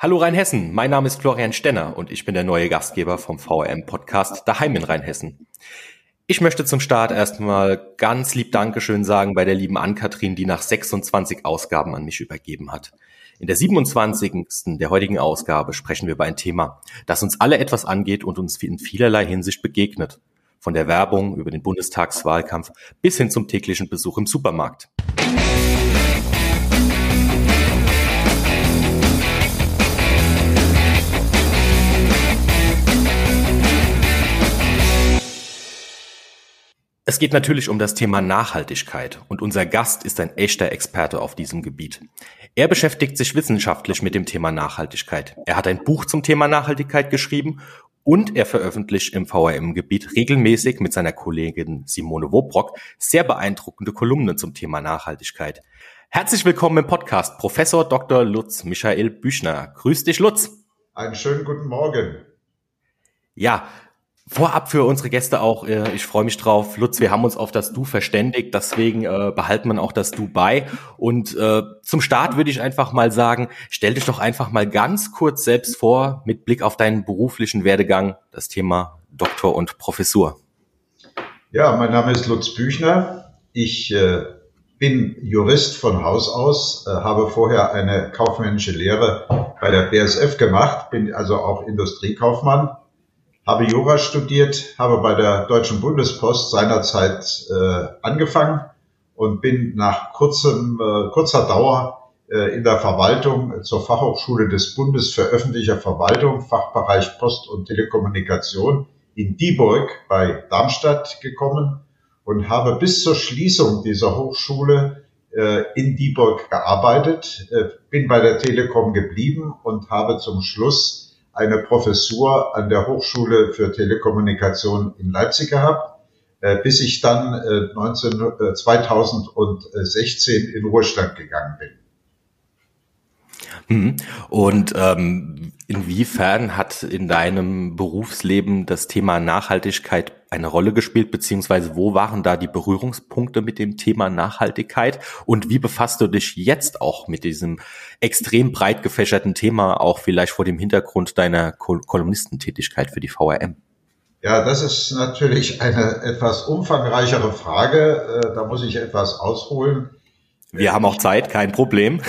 Hallo Rheinhessen, mein Name ist Florian Stenner und ich bin der neue Gastgeber vom VRM-Podcast Daheim in Rheinhessen. Ich möchte zum Start erstmal ganz lieb Dankeschön sagen bei der lieben Ann-Kathrin, die nach 26 Ausgaben an mich übergeben hat. In der 27. der heutigen Ausgabe sprechen wir über ein Thema, das uns alle etwas angeht und uns in vielerlei Hinsicht begegnet. Von der Werbung über den Bundestagswahlkampf bis hin zum täglichen Besuch im Supermarkt. Es geht natürlich um das Thema Nachhaltigkeit und unser Gast ist ein echter Experte auf diesem Gebiet. Er beschäftigt sich wissenschaftlich mit dem Thema Nachhaltigkeit. Er hat ein Buch zum Thema Nachhaltigkeit geschrieben und er veröffentlicht im VRM-Gebiet regelmäßig mit seiner Kollegin Simone Wobrock sehr beeindruckende Kolumnen zum Thema Nachhaltigkeit. Herzlich willkommen im Podcast, Professor Dr. Lutz Michael Büchner. Grüß dich, Lutz. Einen schönen guten Morgen. Ja, Vorab für unsere Gäste auch, äh, ich freue mich drauf. Lutz, wir haben uns auf das Du verständigt, deswegen äh, behalten wir auch das Du bei. Und äh, zum Start würde ich einfach mal sagen, stell dich doch einfach mal ganz kurz selbst vor, mit Blick auf deinen beruflichen Werdegang, das Thema Doktor und Professur. Ja, mein Name ist Lutz Büchner. Ich bin Jurist von Haus aus, habe vorher eine kaufmännische Lehre bei der BSF gemacht, bin also auch Industriekaufmann habe Jura studiert, habe bei der Deutschen Bundespost seinerzeit äh, angefangen und bin nach kurzem, äh, kurzer Dauer äh, in der Verwaltung zur Fachhochschule des Bundes für öffentliche Verwaltung, Fachbereich Post und Telekommunikation in Dieburg bei Darmstadt gekommen und habe bis zur Schließung dieser Hochschule äh, in Dieburg gearbeitet, äh, bin bei der Telekom geblieben und habe zum Schluss eine Professur an der Hochschule für Telekommunikation in Leipzig gehabt, äh, bis ich dann 19, äh, 2016 in Ruhestand gegangen bin. Mhm. Und ähm, inwiefern hat in deinem Berufsleben das Thema Nachhaltigkeit eine Rolle gespielt, beziehungsweise wo waren da die Berührungspunkte mit dem Thema Nachhaltigkeit? Und wie befasst du dich jetzt auch mit diesem extrem breit gefächerten Thema, auch vielleicht vor dem Hintergrund deiner Kol Kolumnistentätigkeit für die VRM? Ja, das ist natürlich eine etwas umfangreichere Frage. Äh, da muss ich etwas ausholen. Wir haben auch Zeit, kein Problem.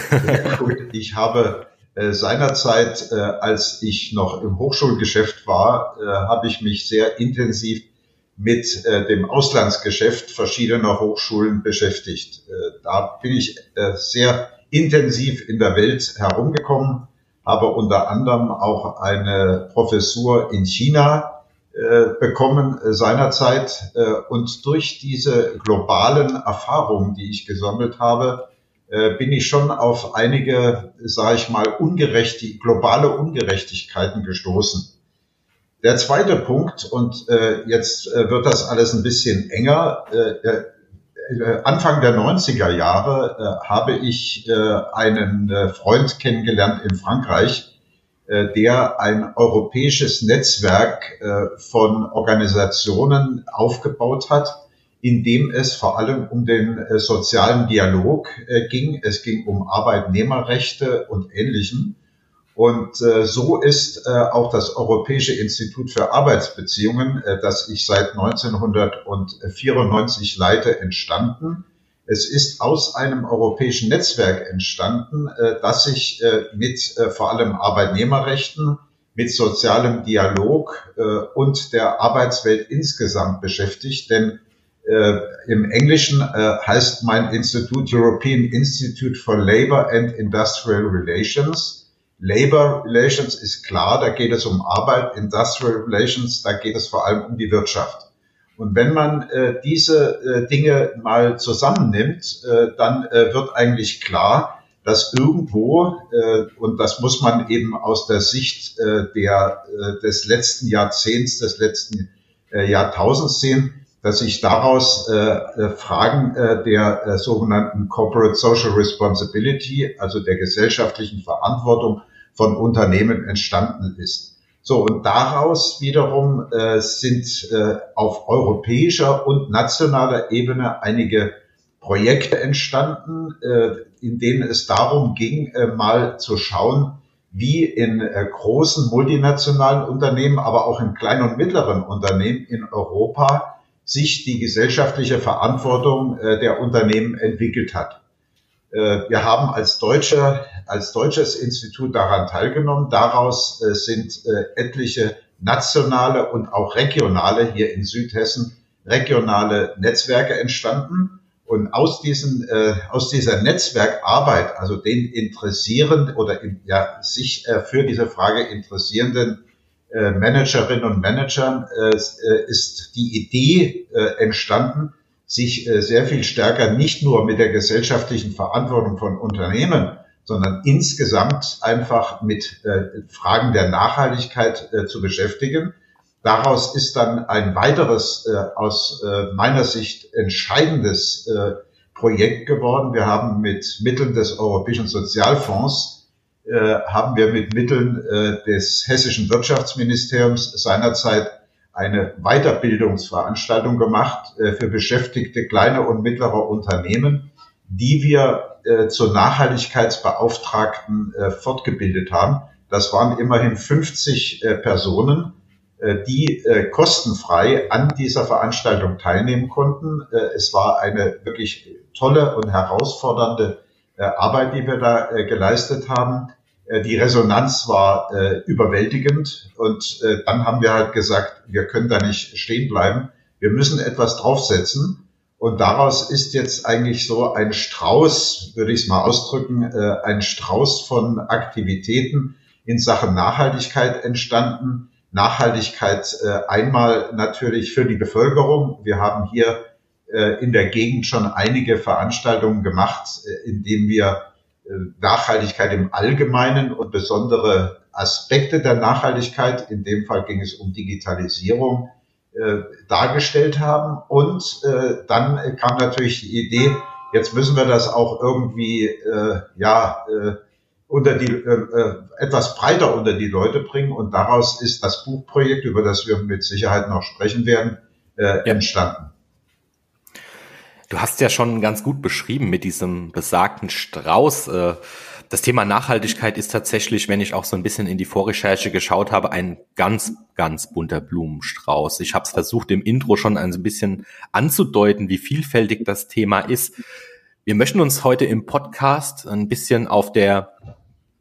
ich habe seinerzeit, äh, als ich noch im Hochschulgeschäft war, äh, habe ich mich sehr intensiv mit äh, dem Auslandsgeschäft verschiedener Hochschulen beschäftigt. Äh, da bin ich äh, sehr intensiv in der Welt herumgekommen, habe unter anderem auch eine Professur in China äh, bekommen äh, seinerzeit. Äh, und durch diese globalen Erfahrungen, die ich gesammelt habe, bin ich schon auf einige, sage ich mal, ungerechte, globale Ungerechtigkeiten gestoßen. Der zweite Punkt, und jetzt wird das alles ein bisschen enger, Anfang der 90er Jahre habe ich einen Freund kennengelernt in Frankreich, äh, der ein europäisches Netzwerk äh, von Organisationen aufgebaut hat, in dem es vor allem um den äh, sozialen Dialog ging. Es ging um Arbeitnehmerrechte und Ähnlichem. Und so ist auch das Europäische Institut für Arbeitsbeziehungen, das ich seit 1994 leite, entstanden. Es ist aus einem europäischen Netzwerk entstanden, äh, das sich äh, mit äh, vor allem Arbeitnehmerrechten, mit sozialem Dialog und der Arbeitswelt insgesamt beschäftigt. Denn im Englischen heißt mein Institut European Institute for Labor and Industrial Relations. Labor Relations ist klar, da geht es um Arbeit, Industrial Relations, da geht es vor allem um die Wirtschaft. Und wenn man äh, diese äh, Dinge mal zusammennimmt, äh, dann äh, wird eigentlich klar, dass irgendwo, äh, und das muss man eben aus der Sicht äh, der, äh, des letzten Jahrzehnts, des letzten äh, Jahrtausends sehen, dass sich daraus äh, äh, Fragen äh, der äh, sogenannten Corporate Social Responsibility, also der gesellschaftlichen Verantwortung von Unternehmen entstanden ist. So, und daraus wiederum äh, sind äh, auf europäischer und nationaler Ebene einige Projekte entstanden, äh, in denen es darum ging, äh, mal zu schauen, wie in äh, großen multinationalen Unternehmen, aber auch in kleinen und mittleren Unternehmen in Europa sich die gesellschaftliche Verantwortung äh, der Unternehmen entwickelt hat. Äh, wir haben als Deutsche, als deutsches Institut daran teilgenommen. Daraus äh, sind äh, etliche nationale und auch regionale hier in Südhessen regionale Netzwerke entstanden. Und aus diesen, äh, aus dieser Netzwerkarbeit, also den interessieren oder in, ja, sich äh, für diese Frage interessierenden äh, Managerinnen und Managern, äh, ist die Idee äh, entstanden, sich äh, sehr viel stärker nicht nur mit der gesellschaftlichen Verantwortung von Unternehmen, sondern insgesamt einfach mit äh, Fragen der Nachhaltigkeit äh, zu beschäftigen Daraus ist dann ein weiteres, äh, aus äh, meiner Sicht entscheidendes äh, Projekt geworden. Wir haben mit Mitteln des Europäischen Sozialfonds, äh, haben wir mit Mitteln äh, des Hessischen Wirtschaftsministeriums seinerzeit eine Weiterbildungsveranstaltung gemacht äh, für Beschäftigte kleiner und mittlerer Unternehmen, die wir äh, zur Nachhaltigkeitsbeauftragten äh, fortgebildet haben. Das waren immerhin 50 äh, Personen äh, die äh, kostenfrei an dieser Veranstaltung teilnehmen konnten. Äh, es war eine wirklich tolle und herausfordernde Arbeit, die wir da geleistet haben. Die Resonanz war überwältigend und dann haben wir halt gesagt, wir können da nicht stehen bleiben. Wir müssen etwas draufsetzen. Und daraus ist jetzt eigentlich so ein Strauß, würde ich es mal ausdrücken, ein Strauß von Aktivitäten in Sachen Nachhaltigkeit entstanden, Nachhaltigkeit äh, einmal natürlich für die Bevölkerung. Wir haben hier äh, in der Gegend schon einige Veranstaltungen gemacht, äh, in denen wir äh, Nachhaltigkeit im Allgemeinen und besondere Aspekte der Nachhaltigkeit, in dem Fall ging es um Digitalisierung, äh, dargestellt haben. Und äh, dann kam natürlich die Idee, jetzt müssen wir das auch irgendwie äh, ja äh, unter die äh, äh, etwas breiter unter die Leute bringen und daraus ist das Buchprojekt, über das wir mit Sicherheit noch sprechen werden, äh, ja. entstanden. Du hast ja schon ganz gut beschrieben mit diesem besagten Strauß. Äh, das Thema Nachhaltigkeit ist tatsächlich, wenn ich auch so ein bisschen in die Vorrecherche geschaut habe, ein ganz, ganz bunter Blumenstrauß. Ich habe es versucht, im Intro schon ein bisschen anzudeuten, wie vielfältig das Thema ist. Wir möchten uns heute im Podcast ein bisschen auf der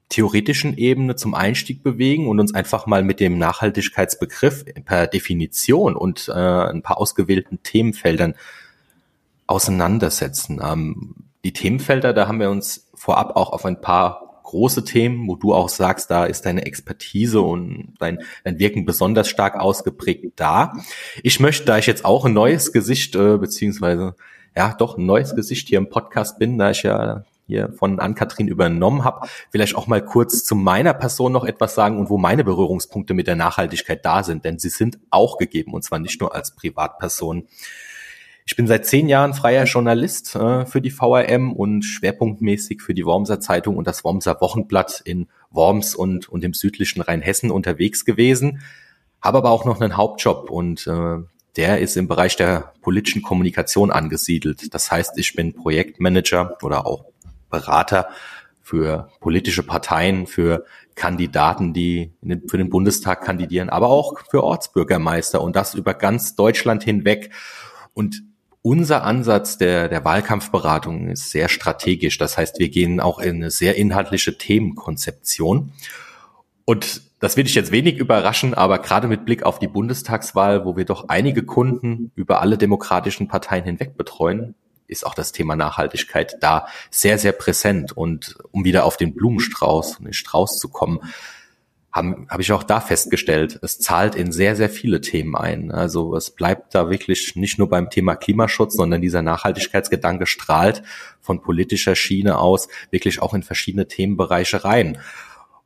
theoretischen Ebene zum Einstieg bewegen und uns einfach mal mit dem Nachhaltigkeitsbegriff per Definition und äh, ein paar ausgewählten Themenfeldern auseinandersetzen. Ähm, die Themenfelder, da haben wir uns vorab auch auf ein paar große Themen, wo du auch sagst, da ist deine Expertise und dein, dein Wirken besonders stark ausgeprägt da. Ich möchte, da ich jetzt auch ein neues Gesicht, äh, beziehungsweise ja doch ein neues Gesicht hier im Podcast bin, da ich ja hier von Ann-Kathrin übernommen habe, vielleicht auch mal kurz zu meiner Person noch etwas sagen und wo meine Berührungspunkte mit der Nachhaltigkeit da sind, denn sie sind auch gegeben und zwar nicht nur als Privatperson. Ich bin seit zehn Jahren freier Journalist äh, für die VRM und schwerpunktmäßig für die Wormser Zeitung und das Wormser Wochenblatt in Worms und, und im südlichen Rheinhessen unterwegs gewesen, habe aber auch noch einen Hauptjob und äh, der ist im Bereich der politischen Kommunikation angesiedelt. Das heißt, ich bin Projektmanager oder auch Berater für politische Parteien, für Kandidaten, die für den Bundestag kandidieren, aber auch für Ortsbürgermeister und das über ganz Deutschland hinweg. Und unser Ansatz der, der Wahlkampfberatung ist sehr strategisch. Das heißt, wir gehen auch in eine sehr inhaltliche Themenkonzeption. Und das will ich jetzt wenig überraschen, aber gerade mit Blick auf die Bundestagswahl, wo wir doch einige Kunden über alle demokratischen Parteien hinweg betreuen, ist auch das Thema Nachhaltigkeit da sehr, sehr präsent. Und um wieder auf den Blumenstrauß, den Strauß zu kommen, habe hab ich auch da festgestellt, es zahlt in sehr, sehr viele Themen ein. Also es bleibt da wirklich nicht nur beim Thema Klimaschutz, sondern dieser Nachhaltigkeitsgedanke strahlt von politischer Schiene aus wirklich auch in verschiedene Themenbereiche rein.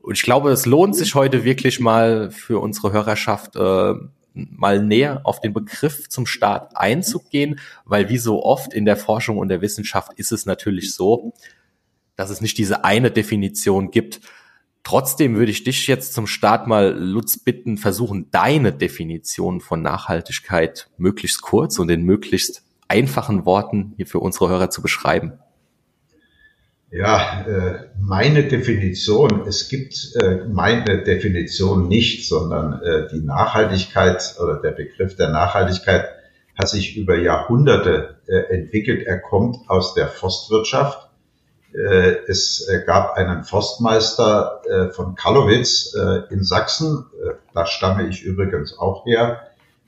Und ich glaube, es lohnt sich heute wirklich mal für unsere Hörerschaft, äh, mal näher auf den Begriff zum Start einzugehen, weil wie so oft in der Forschung und der Wissenschaft ist es natürlich so, dass es nicht diese eine Definition gibt. Trotzdem würde ich dich jetzt zum Start mal, Lutz, bitten, versuchen, deine Definition von Nachhaltigkeit möglichst kurz und in möglichst einfachen Worten hier für unsere Hörer zu beschreiben. Ja, äh, meine Definition, es gibt äh, meine Definition nicht, sondern äh, die Nachhaltigkeit oder der Begriff der Nachhaltigkeit hat sich über Jahrhunderte entwickelt. Er kommt aus der Forstwirtschaft. Es gab einen Forstmeister von Karlowitz in Sachsen, da stamme ich übrigens auch her,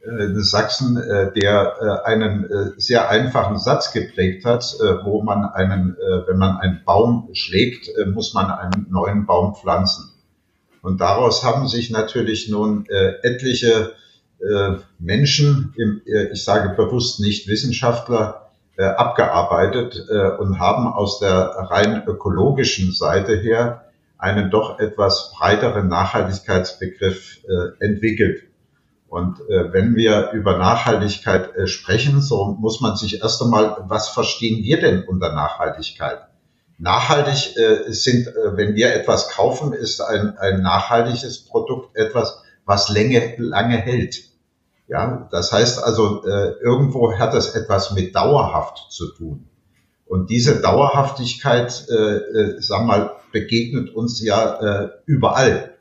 äh, Sachsen, äh, der äh, einen sehr einfachen Satz geprägt hat, wo man einen, wenn man einen Baum schlägt, muss man einen neuen Baum pflanzen. Und daraus haben sich natürlich nun etliche Menschen, ich sage bewusst nicht Wissenschaftler, abgearbeitet und haben aus der rein ökologischen Seite her einen doch etwas breiteren Nachhaltigkeitsbegriff entwickelt. Und äh, wenn wir über Nachhaltigkeit äh, sprechen, so muss man sich erst einmal, was verstehen wir denn unter Nachhaltigkeit? Nachhaltig äh, sind, äh, wenn wir etwas kaufen, ist ein, ein nachhaltiges Produkt etwas, was lange, lange hält. Ja, das heißt also, äh, irgendwo hat das etwas mit dauerhaft zu tun. Und diese Dauerhaftigkeit, äh, äh, wir mal, begegnet uns ja äh, überall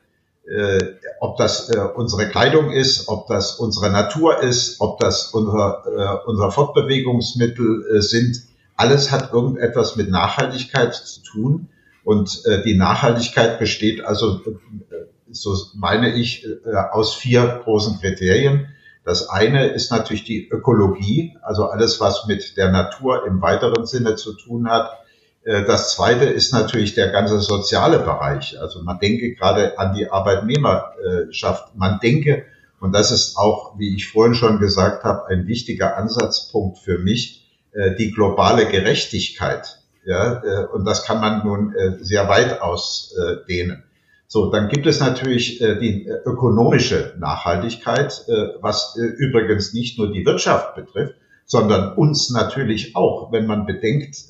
äh, ob das äh, unsere Kleidung ist, ob das unsere Natur ist, ob das unser, äh, unser Fortbewegungsmittel äh, sind. Alles hat irgendetwas mit Nachhaltigkeit zu tun. Und äh, die Nachhaltigkeit besteht also, äh, so meine ich, äh, aus vier großen Kriterien. Das eine ist natürlich die Ökologie, also alles, was mit der Natur im weiteren Sinne zu tun hat. Äh, das zweite ist natürlich der ganze soziale Bereich. Also man denke gerade an die Arbeitnehmerschaft. Man denke, und das ist auch, wie ich vorhin schon gesagt habe, ein wichtiger Ansatzpunkt für mich, äh, die globale Gerechtigkeit. Ja, äh, und das kann man nun sehr weit ausdehnen. So, dann gibt es natürlich die ökonomische Nachhaltigkeit, was übrigens nicht nur die Wirtschaft betrifft, sondern uns natürlich auch, wenn man bedenkt,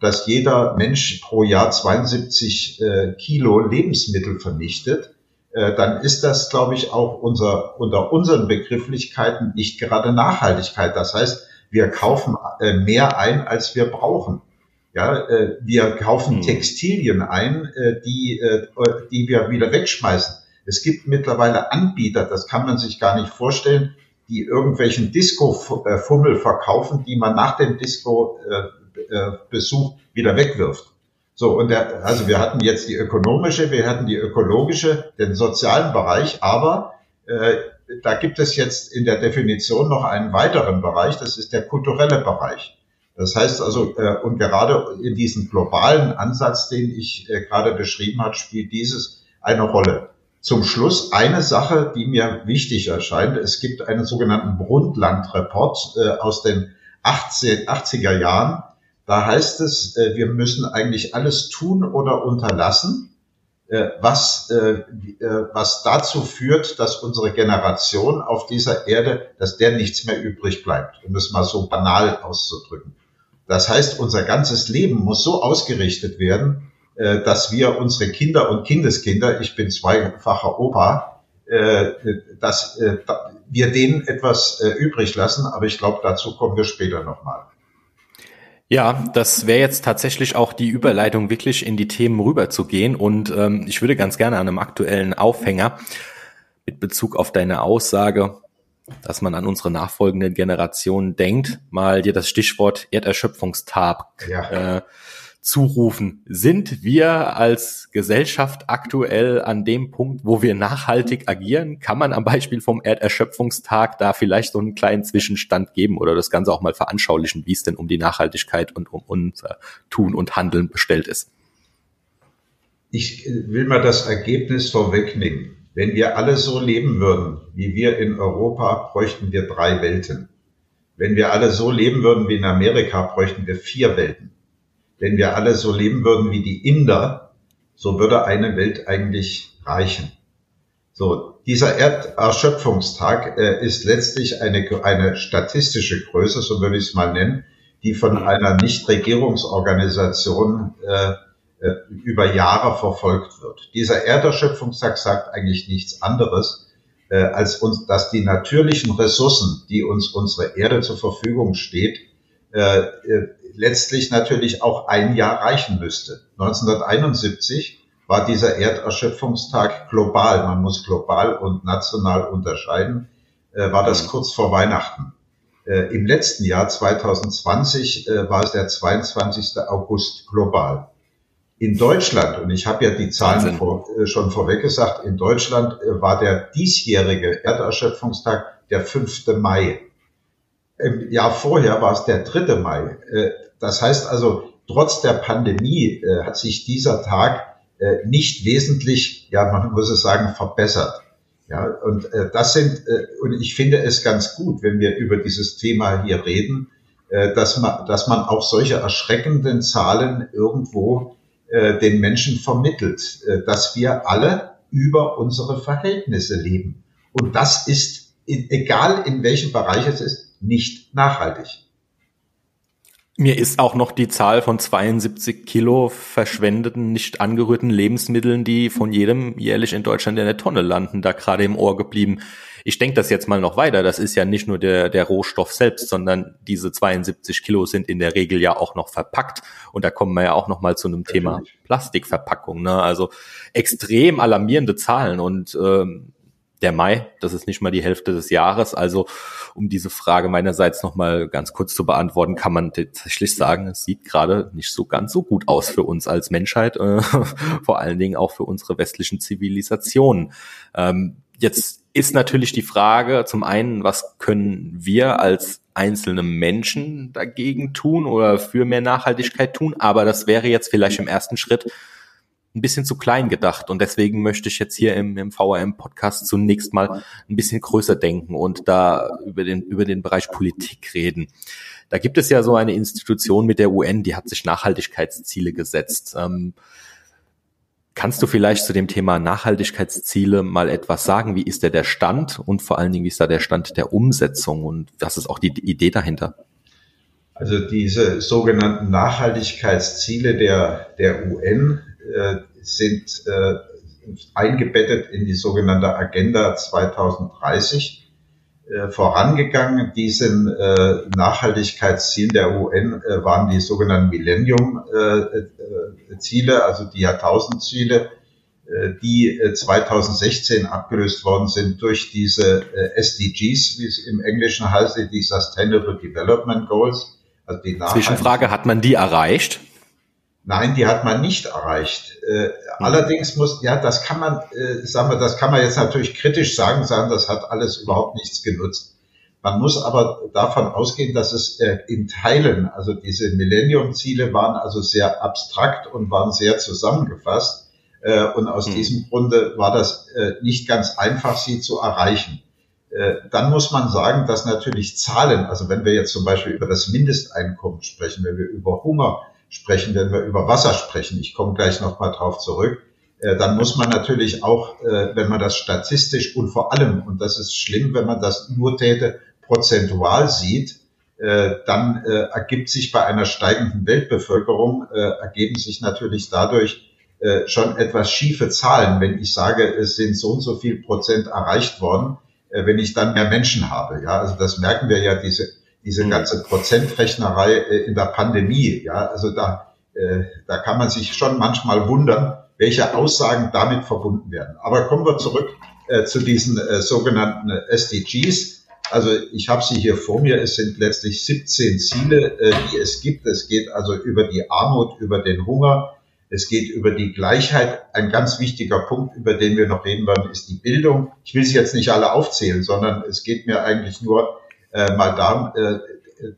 dass jeder Mensch pro Jahr 72 äh, Kilo Lebensmittel vernichtet, äh, dann ist das, glaube ich, auch unser, unter unseren Begrifflichkeiten nicht gerade Nachhaltigkeit. Das heißt, wir kaufen äh, mehr ein, als wir brauchen. Ja, äh, wir kaufen hm. Textilien ein, äh, die, äh, die wir wieder wegschmeißen. Es gibt mittlerweile Anbieter, das kann man sich gar nicht vorstellen, die irgendwelchen Disco-Fummel verkaufen, die man nach dem Disco äh, äh, wieder wegwirft. So, und der, also wir hatten jetzt die ökonomische, wir hatten die ökologische, den sozialen Bereich, aber äh, da gibt es jetzt in der Definition noch einen weiteren Bereich, das ist der kulturelle Bereich. Das heißt also, äh, und gerade in diesem globalen Ansatz, den ich äh, gerade beschrieben habe, spielt dieses eine Rolle. Zum Schluss eine Sache, die mir wichtig erscheint. Es gibt einen sogenannten Brundtland-Report äh, aus den 80, 80er Jahren, da heißt es, äh, wir müssen eigentlich alles tun oder unterlassen, äh, was, äh, was dazu führt, dass unsere Generation auf dieser Erde, dass der nichts mehr übrig bleibt, um es mal so banal auszudrücken. Das heißt, unser ganzes Leben muss so ausgerichtet werden, dass wir unsere Kinder und Kindeskinder, ich bin zweifacher Opa, dass wir denen etwas übrig lassen, aber ich glaube, dazu kommen wir später nochmal. Ja, das wäre jetzt tatsächlich auch die Überleitung, wirklich in die Themen rüberzugehen. Und ähm, ich würde ganz gerne an einem aktuellen Aufhänger mit Bezug auf deine Aussage, dass man an unsere nachfolgenden Generationen denkt, mal dir das Stichwort Erderschöpfungstag ja. äh, zurufen. Sind wir als Gesellschaft aktuell an dem Punkt, wo wir nachhaltig agieren? Kann man am Beispiel vom Erderschöpfungstag da vielleicht so einen kleinen Zwischenstand geben oder das Ganze auch mal veranschaulichen, wie es denn um die Nachhaltigkeit und um unser Tun und Handeln bestellt ist? Ich will mal das Ergebnis vorwegnehmen. Wenn wir alle so leben würden, wie wir in Europa, bräuchten wir drei Welten. Wenn wir alle so leben würden wie in Amerika, bräuchten wir vier Welten wenn wir alle so leben würden wie die Inder, so würde eine Welt eigentlich reichen. So, dieser Erderschöpfungstag äh, ist letztlich eine, eine statistische Größe, so würde ich es mal nennen, die von einer Nichtregierungsorganisation äh, äh, über Jahre verfolgt wird. Dieser Erderschöpfungstag sagt eigentlich nichts anderes, äh, als uns, dass die natürlichen Ressourcen, die uns unsere Erde zur Verfügung steht, äh, äh letztlich natürlich auch ein Jahr reichen müsste. 1971 war dieser Erderschöpfungstag global, man muss global und national unterscheiden, äh, war das kurz vor Weihnachten. Äh, Im letzten Jahr 2020 äh, war es der 22. August global. In Deutschland, und ich habe ja die Zahlen vor, äh, schon vorweg gesagt, in Deutschland äh, war der diesjährige Erderschöpfungstag der 5. Mai. Im Jahr vorher war es der 3. Mai. Äh, das heißt also, trotz der Pandemie hat sich dieser Tag nicht wesentlich, ja, man muss es sagen, verbessert. Ja, und äh, das sind, äh, und ich finde es ganz gut, wenn wir über dieses Thema hier reden, äh, dass man, dass man auch solche erschreckenden Zahlen irgendwo äh, den Menschen vermittelt, äh, dass wir alle über unsere Verhältnisse leben. Und das ist, egal in welchem Bereich es ist, nicht nachhaltig. Mir ist auch noch die Zahl von 72 Kilo verschwendeten, nicht angerührten Lebensmitteln, die von jedem jährlich in Deutschland in der Tonne landen, da gerade im Ohr geblieben. Ich denke das jetzt mal noch weiter. Das ist ja nicht nur der, der Rohstoff selbst, sondern diese 72 Kilo sind in der Regel ja auch noch verpackt. Und da kommen wir ja auch noch mal zu einem Thema Plastikverpackung. Ne? Also extrem alarmierende Zahlen und ähm, der Mai, das ist nicht mal die Hälfte des Jahres. Also um diese Frage meinerseits nochmal ganz kurz zu beantworten, kann man tatsächlich sagen, es sieht gerade nicht so ganz so gut aus für uns als Menschheit, äh, vor allen Dingen auch für unsere westlichen Zivilisationen. Ähm, jetzt ist natürlich die Frage zum einen, was können wir als einzelne Menschen dagegen tun oder für mehr Nachhaltigkeit tun? Aber das wäre jetzt vielleicht im ersten Schritt ein bisschen zu klein gedacht. Und deswegen möchte ich jetzt hier im, im VRM-Podcast zunächst mal ein bisschen größer denken und da über den, über den Bereich Politik reden. Da gibt es ja so eine Institution mit der UN, die hat sich Nachhaltigkeitsziele gesetzt. Ähm, kannst du vielleicht zu dem Thema Nachhaltigkeitsziele mal etwas sagen? Wie ist der der Stand und vor allen Dingen, wie ist da der Stand der Umsetzung und was ist auch die Idee dahinter? Also diese sogenannten Nachhaltigkeitsziele der, der UN äh, sind äh, eingebettet in die sogenannte Agenda 2030 äh, vorangegangen. Diesen äh, Nachhaltigkeitszielen der UN äh, waren die sogenannten Millennium-Ziele, äh, also die Jahrtausendziele, die 2016 abgelöst worden sind durch diese SDGs, wie es im Englischen heißt, die Sustainable Development Goals. Also die Zwischenfrage, hat man die erreicht? Nein, die hat man nicht erreicht. Äh, mhm. Allerdings muss, ja, das kann man, äh, sagen wir, das kann man jetzt natürlich kritisch sagen, sagen, das hat alles überhaupt nichts genutzt. Man muss aber davon ausgehen, dass es äh, in Teilen, also diese Millennium-Ziele waren also sehr abstrakt und waren sehr zusammengefasst. Äh, und aus mhm. diesem Grunde war das äh, nicht ganz einfach, sie zu erreichen. Äh, dann muss man sagen, dass natürlich Zahlen, also wenn wir jetzt zum Beispiel über das Mindesteinkommen sprechen, wenn wir über Hunger sprechen, wenn wir über Wasser sprechen, ich komme gleich nochmal drauf zurück, äh, dann muss man natürlich auch, äh, wenn man das statistisch und vor allem, und das ist schlimm, wenn man das nur täte, prozentual sieht, äh, dann ergibt sich bei einer steigenden Weltbevölkerung, ergeben sich natürlich dadurch schon etwas schiefe Zahlen, wenn ich sage, es sind so und so viel Prozent erreicht worden, wenn ich dann mehr Menschen habe. Ja, also das merken wir ja, diese diese ganze Prozentrechnerei äh, in der Pandemie. Ja, also da, äh, da kann man sich schon manchmal wundern, welche Aussagen damit verbunden werden. Aber kommen wir zurück äh, zu diesen äh, sogenannten SDGs. Also ich habe sie hier vor mir. Es sind letztlich 17 Ziele, äh, die es gibt. Es geht also über die Armut, über den Hunger. Es geht über die Gleichheit. Ein ganz wichtiger Punkt, über den wir noch reden werden, ist die Bildung. Ich will sie jetzt nicht alle aufzählen, sondern es geht mir eigentlich nur äh, mal da äh,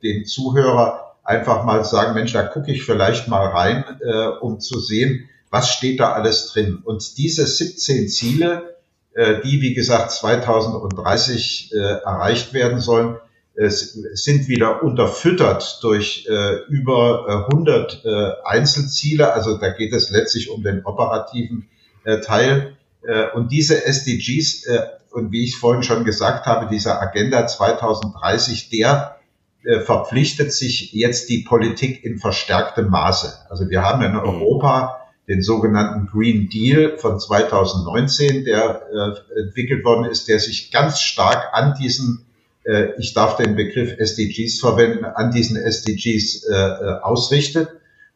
den Zuhörer einfach mal sagen, Mensch, da gucke ich vielleicht mal rein, äh, um zu sehen, was steht da alles drin. Und diese 17 Ziele, äh, die wie gesagt 2030 äh, erreicht werden sollen, äh, sind wieder unterfüttert durch äh, über 100 äh, Einzelziele. Also da geht es letztlich um den operativen äh, Teil. Äh, und diese SDGs äh, und wie ich vorhin schon gesagt habe, dieser Agenda 2030, der äh, verpflichtet sich jetzt die Politik in verstärktem Maße. Also wir haben in Europa den sogenannten Green Deal von 2019, der äh, entwickelt worden ist, der sich ganz stark an diesen äh, ich darf den Begriff SDGs verwenden, an diesen SDGs äh, äh, ausrichtet.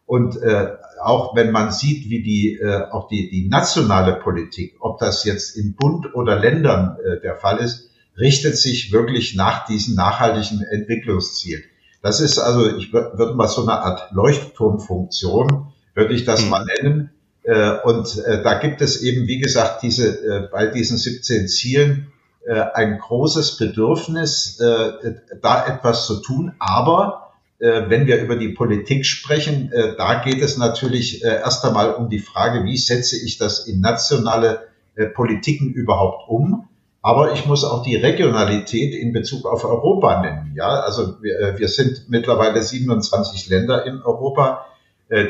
Und äh, auch wenn man sieht, wie die äh, auch die, die nationale Politik, ob das jetzt in Bund oder Ländern äh, der Fall ist, richtet sich wirklich nach diesen nachhaltigen Entwicklungszielen. Das ist also, ich würde mal so eine Art Leuchtturmfunktion, würde ich das mhm. mal nennen. Äh, und äh, da gibt es eben, wie gesagt, diese äh, bei diesen 17 Zielen äh, ein großes Bedürfnis, äh, da etwas zu tun. Aber wenn wir über die Politik sprechen, da geht es natürlich erst einmal um die Frage, wie setze ich das in nationale Politiken überhaupt um? Aber ich muss auch die Regionalität in Bezug auf Europa nennen. Ja, also wir, wir sind mittlerweile 27 Länder in Europa.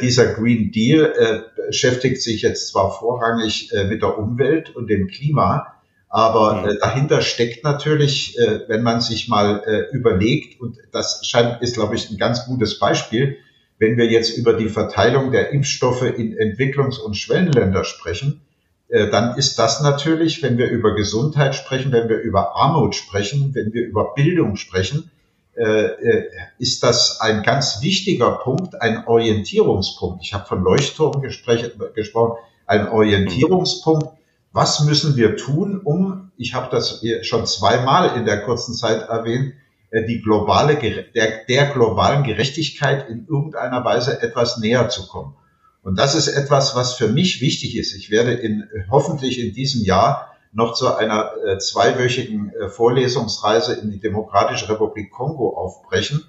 dieser Green Deal beschäftigt sich jetzt zwar vorrangig mit der Umwelt und dem Klima, aber mhm. äh, dahinter steckt natürlich, äh, wenn man sich mal äh, überlegt, und das scheint, ist, glaube ich, ein ganz gutes Beispiel, wenn wir jetzt über die Verteilung der Impfstoffe in Entwicklungs- und Schwellenländer sprechen, äh, dann ist das natürlich, wenn wir über Gesundheit sprechen, wenn wir über Armut sprechen, wenn wir über Bildung sprechen, äh, äh, ist das ein ganz wichtiger Punkt, ein Orientierungspunkt. Ich habe von Leuchtturm gesprochen, ein Orientierungspunkt, was müssen wir tun, um, ich habe das schon zweimal in der kurzen Zeit erwähnt, äh, die globale, der, der globalen Gerechtigkeit in irgendeiner Weise etwas näher zu kommen. Und das ist etwas, was für mich wichtig ist. Ich werde in, hoffentlich in diesem Jahr noch zu einer äh, zweiwöchigen äh, Vorlesungsreise in die Demokratische Republik Kongo aufbrechen,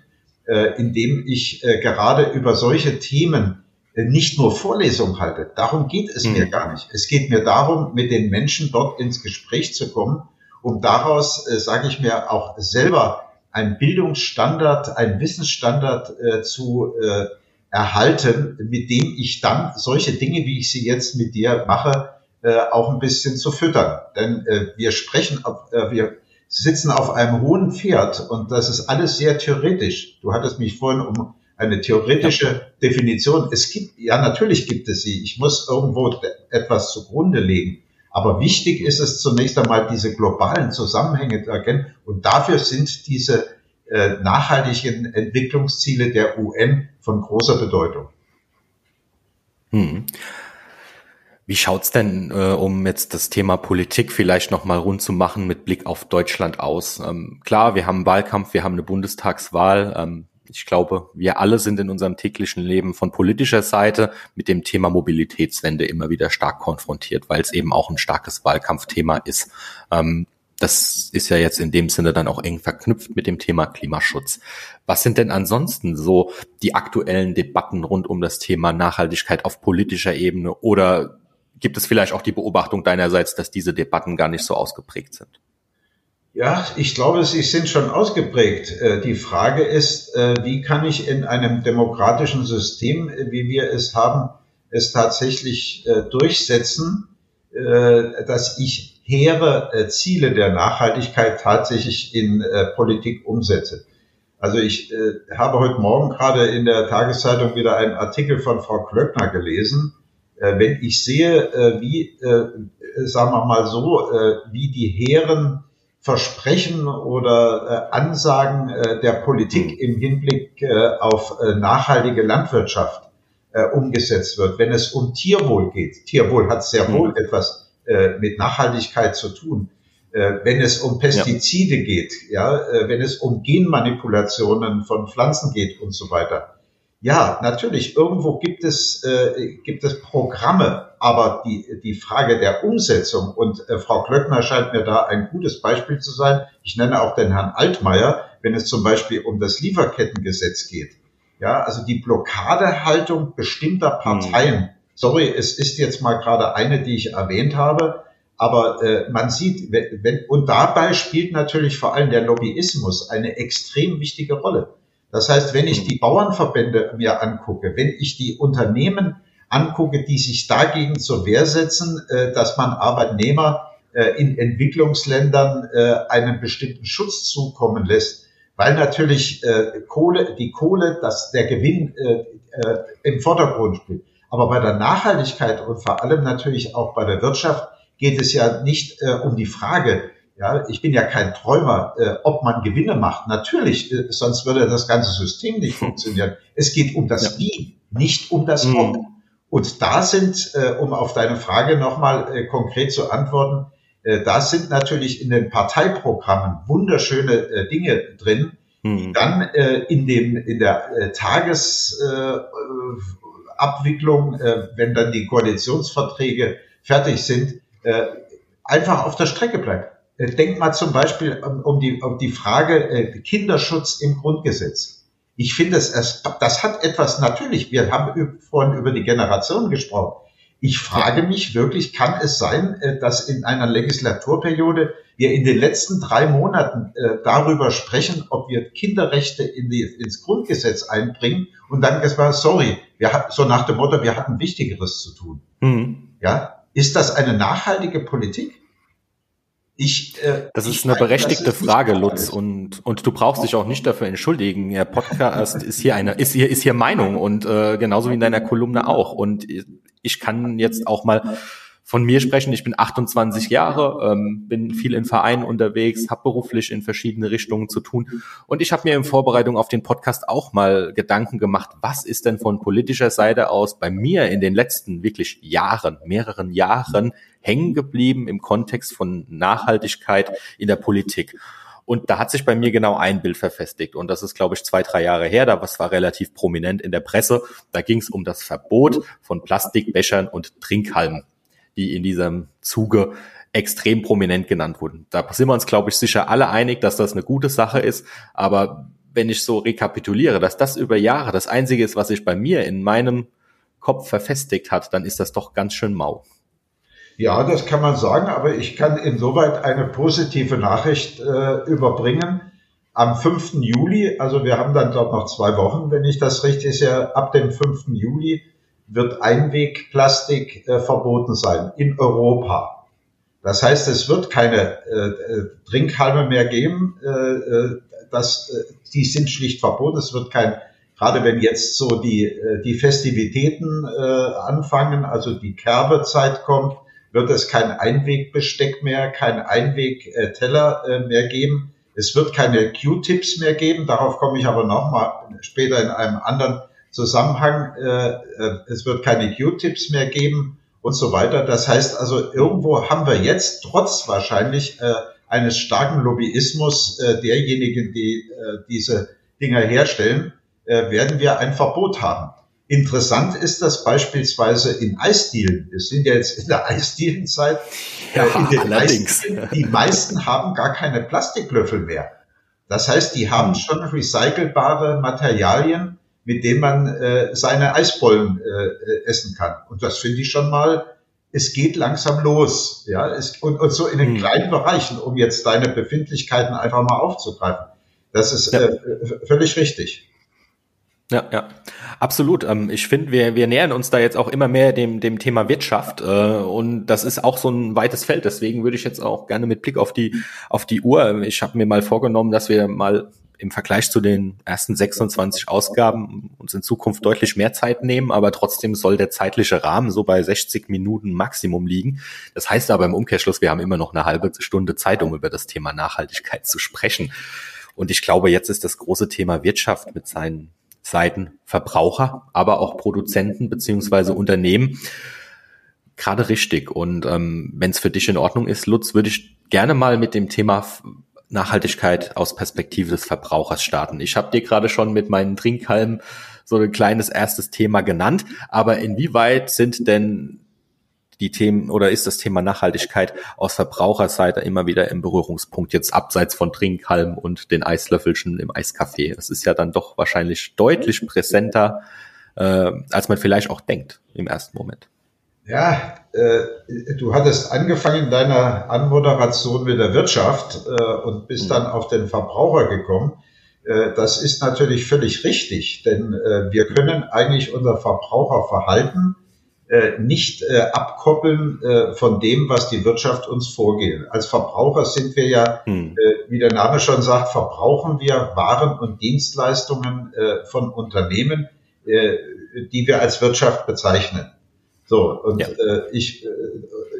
äh, indem ich gerade über solche Themen nicht nur Vorlesungen halte. Darum geht es mhm. mir gar nicht. Es geht mir darum, mit den Menschen dort ins Gespräch zu kommen, um daraus, äh, sage ich mir, auch selber einen Bildungsstandard, einen Wissensstandard äh, zu äh, erhalten, mit dem ich dann solche Dinge, wie ich sie jetzt mit dir mache, äh, auch ein bisschen zu füttern. Denn äh, wir sprechen, äh, wir sitzen auf einem hohen Pferd und das ist alles sehr theoretisch. Du hattest mich vorhin um eine theoretische. Definition. Es gibt, ja, natürlich gibt es sie. Ich muss irgendwo etwas zugrunde legen. Aber wichtig ist es zunächst einmal, diese globalen Zusammenhänge zu erkennen. Und dafür sind diese äh, nachhaltigen Entwicklungsziele der UN von großer Bedeutung. Hm. Wie schaut's denn, äh, um jetzt das Thema Politik vielleicht nochmal rund zu machen mit Blick auf Deutschland aus? Ähm, klar, wir haben einen Wahlkampf, wir haben eine Bundestagswahl. Ähm, ich glaube, wir alle sind in unserem täglichen Leben von politischer Seite mit dem Thema Mobilitätswende immer wieder stark konfrontiert, weil es eben auch ein starkes Wahlkampfthema ist. Ähm, das ist ja jetzt in dem Sinne dann auch eng verknüpft mit dem Thema Klimaschutz. Was sind denn ansonsten so die aktuellen Debatten rund um das Thema Nachhaltigkeit auf politischer Ebene? Oder gibt es vielleicht auch die Beobachtung deinerseits, dass diese Debatten gar nicht so ausgeprägt sind? Ja, ich glaube, sie sind schon ausgeprägt. Äh, die Frage ist, äh, wie kann ich in einem demokratischen System, äh, wie wir es haben, es tatsächlich durchsetzen, dass ich hehre Ziele der Nachhaltigkeit tatsächlich in Politik umsetze. Also ich habe heute Morgen gerade in der Tageszeitung wieder einen Artikel von Frau Klöckner gelesen. Wenn ich sehe, wie, sagen wir mal so, wie die hehren Versprechen oder äh, Ansagen äh, der Politik mhm. im Hinblick äh, auf äh, nachhaltige Landwirtschaft äh, umgesetzt wird. Wenn es um Tierwohl geht, Tierwohl hat sehr wohl mhm. etwas äh, mit Nachhaltigkeit zu tun. Wenn es um Pestizide ja. geht, ja, wenn es um Genmanipulationen von Pflanzen geht und so weiter, ja, natürlich, irgendwo gibt es, äh, gibt es Programme, aber die, die Frage der Umsetzung, und äh, Frau Klöckner scheint mir da ein gutes Beispiel zu sein, ich nenne auch den Herrn Altmaier, wenn es zum Beispiel um das Lieferkettengesetz geht. Ja, also die Blockadehaltung bestimmter Parteien. Mhm. Sorry, es ist jetzt mal gerade eine, die ich erwähnt habe, aber äh, man sieht, wenn, wenn, und dabei spielt natürlich vor allem der Lobbyismus eine extrem wichtige Rolle. Das heißt, wenn ich die Bauernverbände mir angucke, wenn ich die Unternehmen angucke, die sich dagegen zur Wehr setzen, äh, dass man Arbeitnehmer äh, in Entwicklungsländern äh, einen bestimmten Schutz zukommen lässt, weil natürlich Kohle, die Kohle, dass der Gewinn im Vordergrund steht. Aber bei der Nachhaltigkeit und vor allem natürlich auch bei der Wirtschaft geht es ja nicht um die Frage, Ja, ich bin ja kein Träumer, äh, ob man Gewinne macht. Natürlich, äh, sonst würde das ganze System nicht funktionieren. Es geht um das ja. Wie, nicht um das mhm. Ob. Und da sind, äh, um auf deine Frage nochmal äh, konkret zu antworten, äh, da sind natürlich in den Parteiprogrammen wunderschöne äh, Dinge drin, die mhm. dann äh, in dem in der äh, Tagesabwicklung, äh, äh, wenn dann die Koalitionsverträge fertig sind, äh, einfach auf der Strecke bleibt. Äh, denk mal zum Beispiel um, um die, um die Frage äh, Kinderschutz im Grundgesetz. Ich finde es, das hat etwas, natürlich, wir haben vorhin über die Generation gesprochen. Ich frage mich wirklich, kann es sein, äh, dass in einer Legislaturperiode wir in den letzten drei Monaten äh, darüber sprechen, ob wir Kinderrechte in die, ins Grundgesetz einbringen und dann gesagt, sorry, wir hatten, so nach dem Motto, wir hatten Wichtigeres zu tun. Mhm. Ja, ist das eine nachhaltige Politik? Ich, äh, das ist eine meine, berechtigte ist Frage, Lutz, und und du brauchst dich auch nicht dafür entschuldigen. Der Podcast ist hier eine ist hier ist hier Meinung und äh, genauso wie in deiner Kolumne auch. Und ich kann jetzt auch mal von mir sprechen. Ich bin 28 Jahre, ähm, bin viel in Vereinen unterwegs, habe beruflich in verschiedene Richtungen zu tun. Und ich habe mir in Vorbereitung auf den Podcast auch mal Gedanken gemacht, was ist denn von politischer Seite aus bei mir in den letzten wirklich Jahren, mehreren Jahren hängen geblieben im Kontext von Nachhaltigkeit in der Politik. Und da hat sich bei mir genau ein Bild verfestigt. Und das ist, glaube ich, zwei, drei Jahre her. Da was war relativ prominent in der Presse. Da ging es um das Verbot von Plastikbechern und Trinkhalmen die in diesem Zuge extrem prominent genannt wurden. Da sind wir uns, glaube ich, sicher alle einig, dass das eine gute Sache ist. Aber wenn ich so rekapituliere, dass das über Jahre das Einzige ist, was sich bei mir in meinem Kopf verfestigt hat, dann ist das doch ganz schön mau. Ja, das kann man sagen, aber ich kann insoweit eine positive Nachricht äh, überbringen. Am 5. Juli, also wir haben dann dort noch zwei Wochen, wenn ich das richtig sehe, ab dem 5. Juli wird Einwegplastik äh, verboten sein in Europa. Das heißt, es wird keine äh, äh, Trinkhalme mehr geben. Äh, äh das, äh, die sind schlicht verboten. Es wird kein, gerade wenn jetzt so die, äh, die Festivitäten äh, anfangen, also die Kerbezeit kommt, wird es kein Einwegbesteck mehr, kein Einwegteller mehr geben. Es wird keine Q-Tips mehr geben. Darauf komme ich aber nochmal später in einem anderen Zusammenhang, äh, äh, es wird keine Q-Tips mehr geben und so weiter. Das heißt also, irgendwo haben wir jetzt trotz wahrscheinlich äh, eines starken Lobbyismus äh, derjenigen, die äh, diese Dinger herstellen, äh, werden wir ein Verbot haben. Interessant ist das beispielsweise in Eisdielen. Wir sind ja jetzt in der Eisdielenzeit. Ja, äh, in den allerdings. Eisdielen, die meisten haben gar keine Plastiklöffel mehr. Das heißt, die haben hm. schon recycelbare Materialien, mit dem man äh, seine Eisbollen äh, essen kann. Und das finde ich schon mal, es geht langsam los. Ja, es, und, und so in den mhm. kleinen Bereichen, um jetzt deine Befindlichkeiten einfach mal aufzugreifen. Das ist ja. äh, völlig richtig. Ja, ja, absolut. Ähm, ich finde, wir, wir nähern uns da jetzt auch immer mehr dem, dem Thema Wirtschaft äh, und das ist auch so ein weites Feld. Deswegen würde ich jetzt auch gerne mit Blick auf die auf die Uhr. Ich habe mir mal vorgenommen, dass wir mal im Vergleich zu den ersten 26 Ausgaben uns in Zukunft deutlich mehr Zeit nehmen, aber trotzdem soll der zeitliche Rahmen so bei 60 Minuten Maximum liegen. Das heißt aber im Umkehrschluss, wir haben immer noch eine halbe Stunde Zeit, um über das Thema Nachhaltigkeit zu sprechen. Und ich glaube, jetzt ist das große Thema Wirtschaft mit seinen Seiten Verbraucher, aber auch Produzenten beziehungsweise Unternehmen gerade richtig. Und ähm, wenn es für dich in Ordnung ist, Lutz, würde ich gerne mal mit dem Thema Nachhaltigkeit aus Perspektive des Verbrauchers starten. Ich habe dir gerade schon mit meinen Trinkhalmen so ein kleines erstes Thema genannt, aber inwieweit sind denn die Themen oder ist das Thema Nachhaltigkeit aus Verbraucherseite immer wieder im Berührungspunkt, jetzt abseits von Trinkhalmen und den Eislöffelchen im Eiscafé? Es ist ja dann doch wahrscheinlich deutlich präsenter, äh, als man vielleicht auch denkt im ersten Moment. Ja, äh, du hattest angefangen in deiner Anmoderation mit der Wirtschaft äh, und bist mhm. dann auf den Verbraucher gekommen. Äh, das ist natürlich völlig richtig, denn äh, wir können eigentlich unser Verbraucherverhalten äh, nicht äh, abkoppeln von dem, was die Wirtschaft uns vorgeht. Als Verbraucher sind wir ja, mhm. wie der Name schon sagt, verbrauchen wir Waren und Dienstleistungen von Unternehmen, die wir als Wirtschaft bezeichnen. So, und ja. äh, ich, äh,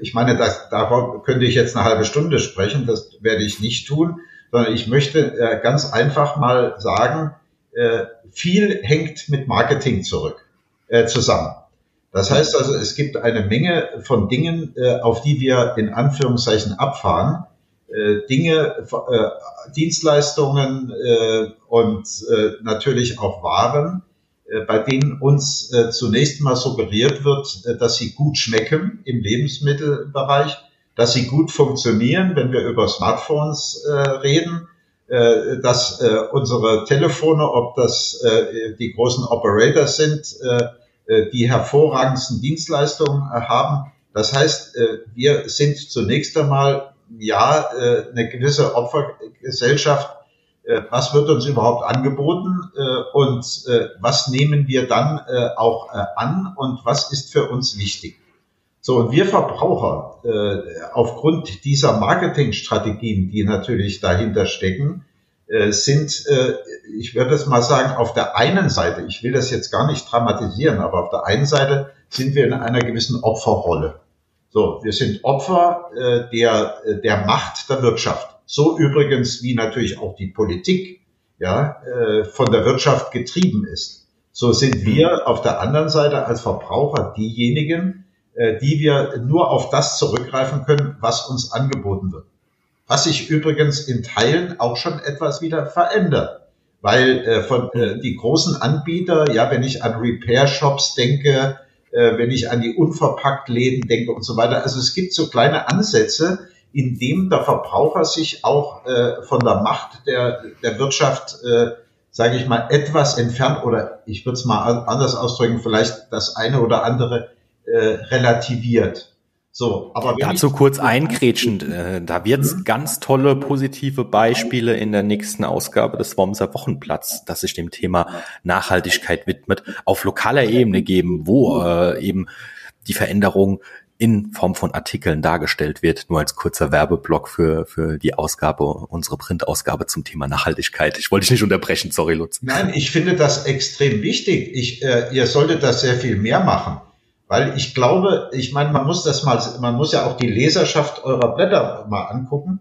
ich meine, das, darüber könnte ich jetzt eine halbe Stunde sprechen, das werde ich nicht tun, sondern ich möchte äh, ganz einfach mal sagen, äh, viel hängt mit Marketing zurück, äh, zusammen. Das heißt also, es gibt eine Menge von Dingen, äh, auf die wir in Anführungszeichen abfahren. Äh, Dinge, äh, Dienstleistungen äh, und äh, natürlich auch Waren, bei denen uns äh, zunächst mal suggeriert wird, äh, dass sie gut schmecken im Lebensmittelbereich, dass sie gut funktionieren, wenn wir über Smartphones äh, reden, äh, dass äh, unsere Telefone, ob das äh, die großen Operators sind, äh, äh, die hervorragendsten Dienstleistungen äh, haben. Das heißt, äh, wir sind zunächst einmal ja eine gewisse Opfergesellschaft. Was wird uns überhaupt angeboten und was nehmen wir dann auch an und was ist für uns wichtig? So, und wir Verbraucher, aufgrund dieser Marketingstrategien, die natürlich dahinter stecken, äh, sind, äh, ich würde es mal sagen, auf der einen Seite, ich will das jetzt gar nicht dramatisieren, aber auf der einen Seite sind wir in einer gewissen Opferrolle. So, wir sind Opfer äh, der, der Macht der Wirtschaft. So übrigens wie natürlich auch die Politik ja, von der Wirtschaft getrieben ist. So sind wir auf der anderen Seite als Verbraucher diejenigen, die wir nur auf das zurückgreifen können, was uns angeboten wird was sich übrigens in Teilen auch schon etwas wieder verändert. Weil äh, von äh, die großen Anbieter, ja, wenn ich an Repair-Shops denke, äh, wenn ich an die Unverpackt-Läden denke und so weiter, also es gibt so kleine Ansätze, in dem der Verbraucher sich auch äh, von der Macht der, der Wirtschaft, äh, sage ich mal, etwas entfernt oder ich würde es mal anders ausdrücken, vielleicht das eine oder andere äh, relativiert. So, aber dazu kurz einkrätschend, äh, da wird es mhm. ganz tolle positive Beispiele in der nächsten Ausgabe des Wormser Wochenplatz, das sich dem Thema Nachhaltigkeit widmet, auf lokaler Ebene geben, wo äh, eben die Veränderung in Form von Artikeln dargestellt wird, nur als kurzer Werbeblock für, für die Ausgabe, unsere Printausgabe zum Thema Nachhaltigkeit. Ich wollte dich nicht unterbrechen, sorry Lutz. Nein, ich finde das extrem wichtig. Ich, äh, ihr solltet das sehr viel mehr machen. Weil ich glaube, ich meine, man muss das mal, man muss ja auch die Leserschaft eurer Blätter mal angucken.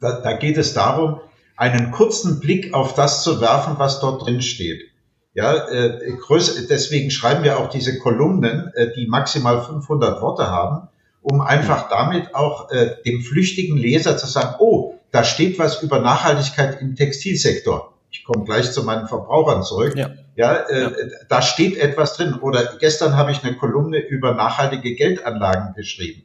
Da, da geht es darum, einen kurzen Blick auf das zu werfen, was dort drin steht. Ja, äh, größ, deswegen schreiben wir auch diese Kolumnen, äh, die maximal 500 Worte haben, um einfach damit auch äh, dem flüchtigen Leser zu sagen, oh, da steht was über Nachhaltigkeit im Textilsektor. Ich komme gleich zu meinen Verbrauchern zurück. Ja. Ja, äh, ja. da steht etwas drin. Oder gestern habe ich eine Kolumne über nachhaltige Geldanlagen geschrieben.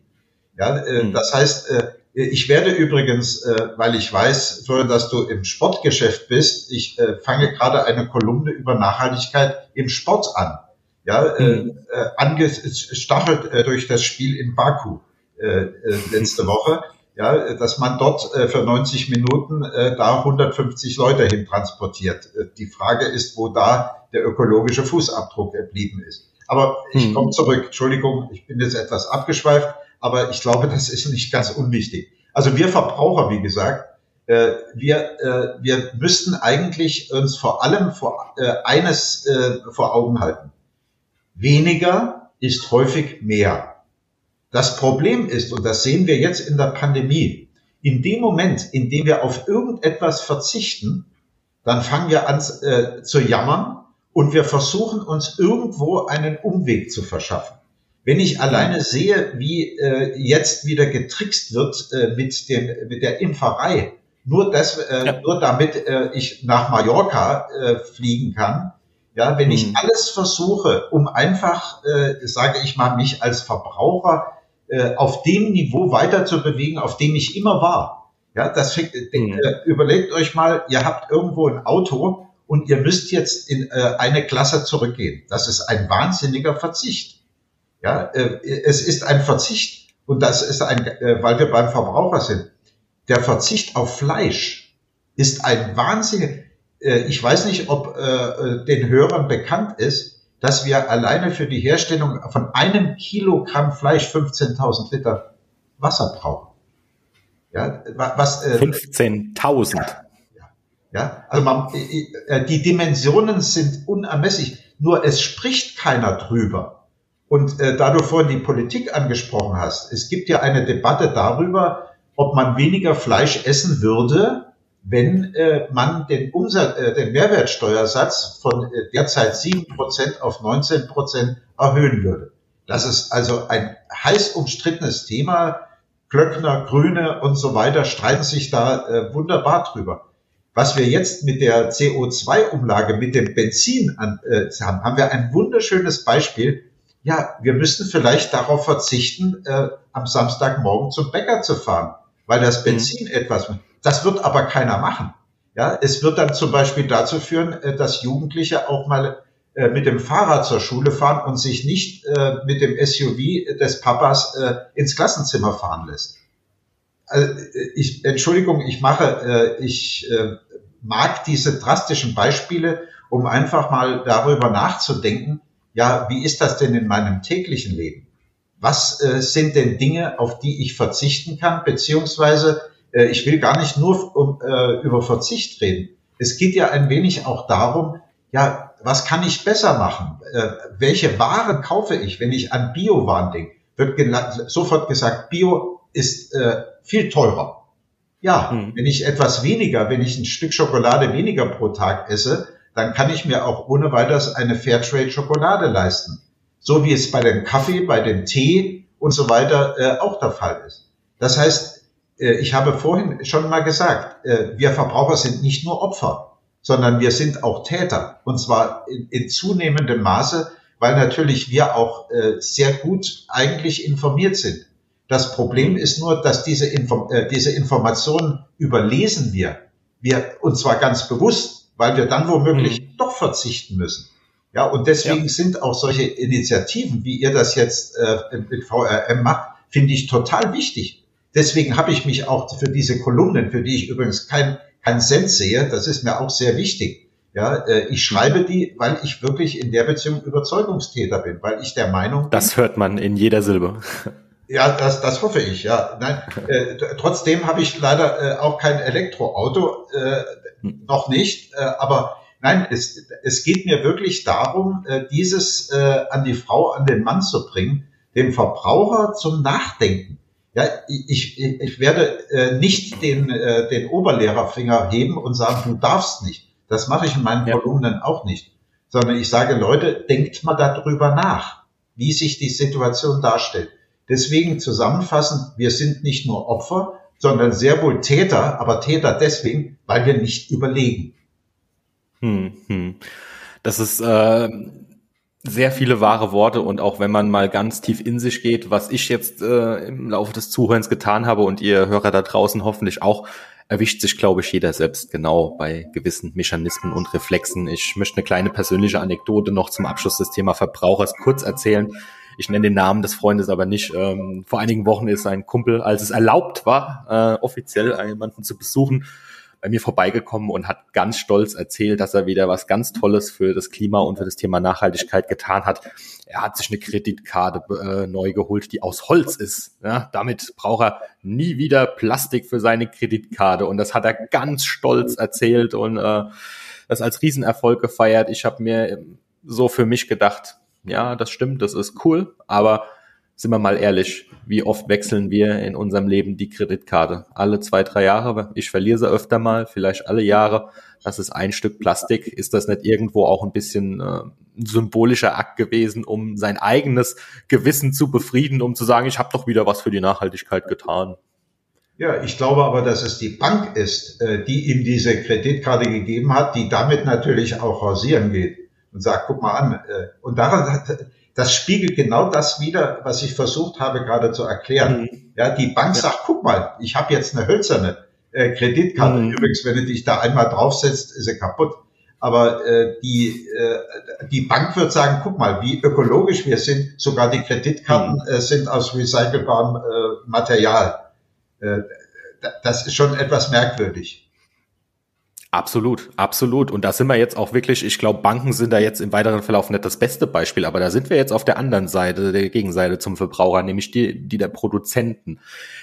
Ja, äh, mhm. das heißt, äh, ich werde übrigens, äh, weil ich weiß, Florian, dass du im Sportgeschäft bist, ich äh, fange gerade eine Kolumne über Nachhaltigkeit im Sport an. Ja, äh, mhm. angestachelt durch das Spiel in Baku letzte Woche ja, dass man dort für 90 Minuten da 150 Leute hin transportiert. Die Frage ist, wo da der ökologische Fußabdruck geblieben ist. Aber ich hm. komme zurück. Entschuldigung, ich bin jetzt etwas abgeschweift, aber ich glaube, das ist nicht ganz unwichtig. Also wir Verbraucher, wie gesagt, äh, wir, äh, wir müssten eigentlich uns vor allem vor, äh, eines äh, vor Augen halten. Weniger ist häufig mehr. Das Problem ist, und das sehen wir jetzt in der Pandemie, in dem Moment, in dem wir auf irgendetwas verzichten, dann fangen wir an äh, zu jammern und wir versuchen uns irgendwo einen Umweg zu verschaffen. Wenn ich alleine sehe, wie äh, jetzt wieder getrickst wird äh, mit, dem, mit der Impferei, nur, das, äh, ja. nur damit äh, ich nach Mallorca äh, fliegen kann, ja, wenn ich mhm. alles versuche, um einfach, äh, sage ich mal, mich als Verbraucher äh, auf dem Niveau weiter zu bewegen, auf dem ich immer war. Ja, das fängt, äh, mhm. äh, überlegt euch mal, ihr habt irgendwo ein Auto und ihr müsst jetzt in äh, eine Klasse zurückgehen. Das ist ein wahnsinniger Verzicht. Ja, äh, es ist ein Verzicht und das ist ein, äh, weil wir beim Verbraucher sind. Der Verzicht auf Fleisch ist ein wahnsinniger, äh, ich weiß nicht, ob den Hörern bekannt ist, dass wir alleine für die Herstellung von einem Kilogramm Fleisch 15.000 Liter Wasser brauchen. Ja, was, äh, 15.000. Ja, ja, also man, die Dimensionen sind unermesslich. Nur es spricht keiner drüber. Und äh, da du vorhin die Politik angesprochen hast, es gibt ja eine Debatte darüber, ob man weniger Fleisch essen würde, wenn äh, man den, Umsatz, äh, den Mehrwertsteuersatz von äh, derzeit sieben Prozent auf 19 Prozent erhöhen würde. Das ist also ein heiß umstrittenes Thema. Klöckner, Grüne und so weiter streiten sich da äh, wunderbar drüber. Was wir jetzt mit der CO2-Umlage, mit dem Benzin an, äh, haben, haben wir ein wunderschönes Beispiel. Ja, wir müssten vielleicht darauf verzichten, äh, am Samstagmorgen zum Bäcker zu fahren, weil das mhm. Benzin mhm. etwas. Das wird aber keiner machen. Ja, es wird dann zum Beispiel dazu führen, äh, dass Jugendliche auch mal äh, mit dem Fahrrad zur Schule fahren und sich nicht äh, mit dem SUV des Papas ins Klassenzimmer fahren lässt. Also ich, Entschuldigung, ich mache, ich mag diese drastischen Beispiele, um einfach mal darüber nachzudenken, ja, wie ist das denn in meinem täglichen Leben? Was sind denn Dinge, auf die ich verzichten kann, beziehungsweise äh, ich will gar nicht nur um, äh, über Verzicht reden. Es geht ja ein wenig auch darum, ja, was kann ich besser machen? Äh, welche Waren kaufe ich, wenn ich an Bio-Waren denke? Wird sofort gesagt, Bio ist äh, viel teurer. Ja, mhm. wenn ich etwas weniger, wenn ich ein Stück Schokolade weniger pro Tag esse, dann kann ich mir auch ohne weiteres eine Fairtrade-Schokolade leisten. So wie es bei dem Kaffee, bei dem Tee und so weiter äh, auch der Fall ist. Das heißt, äh, ich habe vorhin schon mal gesagt, äh, wir Verbraucher sind nicht nur Opfer, sondern wir sind auch Täter. Und zwar in, in zunehmendem Maße, weil natürlich wir auch äh, sehr gut eigentlich informiert sind. Das Problem ist nur, dass diese, Inform diese Informationen überlesen wir. Wir, und zwar ganz bewusst, weil wir dann womöglich mhm. doch verzichten müssen. Ja, und deswegen ja. sind auch solche Initiativen, wie ihr das jetzt äh, mit VRM macht, finde ich total wichtig. Deswegen habe ich mich auch für diese Kolumnen, für die ich übrigens kein, kein Cent sehe, das ist mir auch sehr wichtig. Ja, äh, ich schreibe die, weil ich wirklich in der Beziehung Überzeugungstäter bin, weil ich der Meinung Das hört man in jeder Silbe. Ja, das, das hoffe ich, ja. Nein, äh, trotzdem habe ich leider äh, auch kein Elektroauto, äh, noch nicht, äh, aber nein, es, es geht mir wirklich darum, äh, dieses äh, an die Frau, an den Mann zu bringen, den Verbraucher zum Nachdenken. Ja, ich, ich werde äh, nicht den, äh, den Oberlehrerfinger heben und sagen, du darfst nicht. Das mache ich in meinen ja. Kolumnen auch nicht. Sondern ich sage, Leute, denkt mal darüber nach, wie sich die Situation darstellt. Deswegen zusammenfassend, wir sind nicht nur Opfer, sondern sehr wohl Täter, aber Täter deswegen, weil wir nicht überlegen. Hm, hm. Das ist äh, sehr viele wahre Worte und auch wenn man mal ganz tief in sich geht, was ich jetzt äh, im Laufe des Zuhörens getan habe und ihr Hörer da draußen hoffentlich auch, erwischt sich, glaube ich, jeder selbst genau bei gewissen Mechanismen und Reflexen. Ich möchte eine kleine persönliche Anekdote noch zum Abschluss des Thema Verbrauchers kurz erzählen. Ich nenne den Namen des Freundes aber nicht. Ähm, vor einigen Wochen ist ein Kumpel, als es erlaubt war, äh, offiziell jemanden zu besuchen, bei mir vorbeigekommen und hat ganz stolz erzählt, dass er wieder was ganz Tolles für das Klima und für das Thema Nachhaltigkeit getan hat. Er hat sich eine Kreditkarte äh, neu geholt, die aus Holz ist. Ja, damit braucht er nie wieder Plastik für seine Kreditkarte. Und das hat er ganz stolz erzählt und äh, das als Riesenerfolg gefeiert. Ich habe mir so für mich gedacht, ja, das stimmt, das ist cool, aber sind wir mal ehrlich, wie oft wechseln wir in unserem Leben die Kreditkarte? Alle zwei, drei Jahre. Ich verliere sie öfter mal, vielleicht alle Jahre. Das ist ein Stück Plastik. Ist das nicht irgendwo auch ein bisschen äh, ein symbolischer Akt gewesen, um sein eigenes Gewissen zu befrieden, um zu sagen, ich habe doch wieder was für die Nachhaltigkeit getan? Ja, ich glaube aber, dass es die Bank ist, äh, die ihm diese Kreditkarte gegeben hat, die damit natürlich auch rasieren geht und sagt, guck mal an. Äh, und daran, das spiegelt genau das wieder, was ich versucht habe gerade zu erklären. Mhm. Ja, die Bank ja. sagt, guck mal, ich habe jetzt eine hölzerne äh, Kreditkarte. Mhm. Übrigens, wenn du dich da einmal draufsetzt, ist sie kaputt. Aber äh, die, äh, die Bank wird sagen, guck mal, wie ökologisch wir sind. Sogar die Kreditkarten mhm. äh, sind aus recycelbarem äh, Material. Äh, das ist schon etwas merkwürdig. Absolut, absolut. Und da sind wir jetzt auch wirklich, ich glaube, Banken sind da jetzt im weiteren Verlauf nicht das beste Beispiel, aber da sind wir jetzt auf der anderen Seite, der Gegenseite zum Verbraucher, nämlich die, die der Produzenten.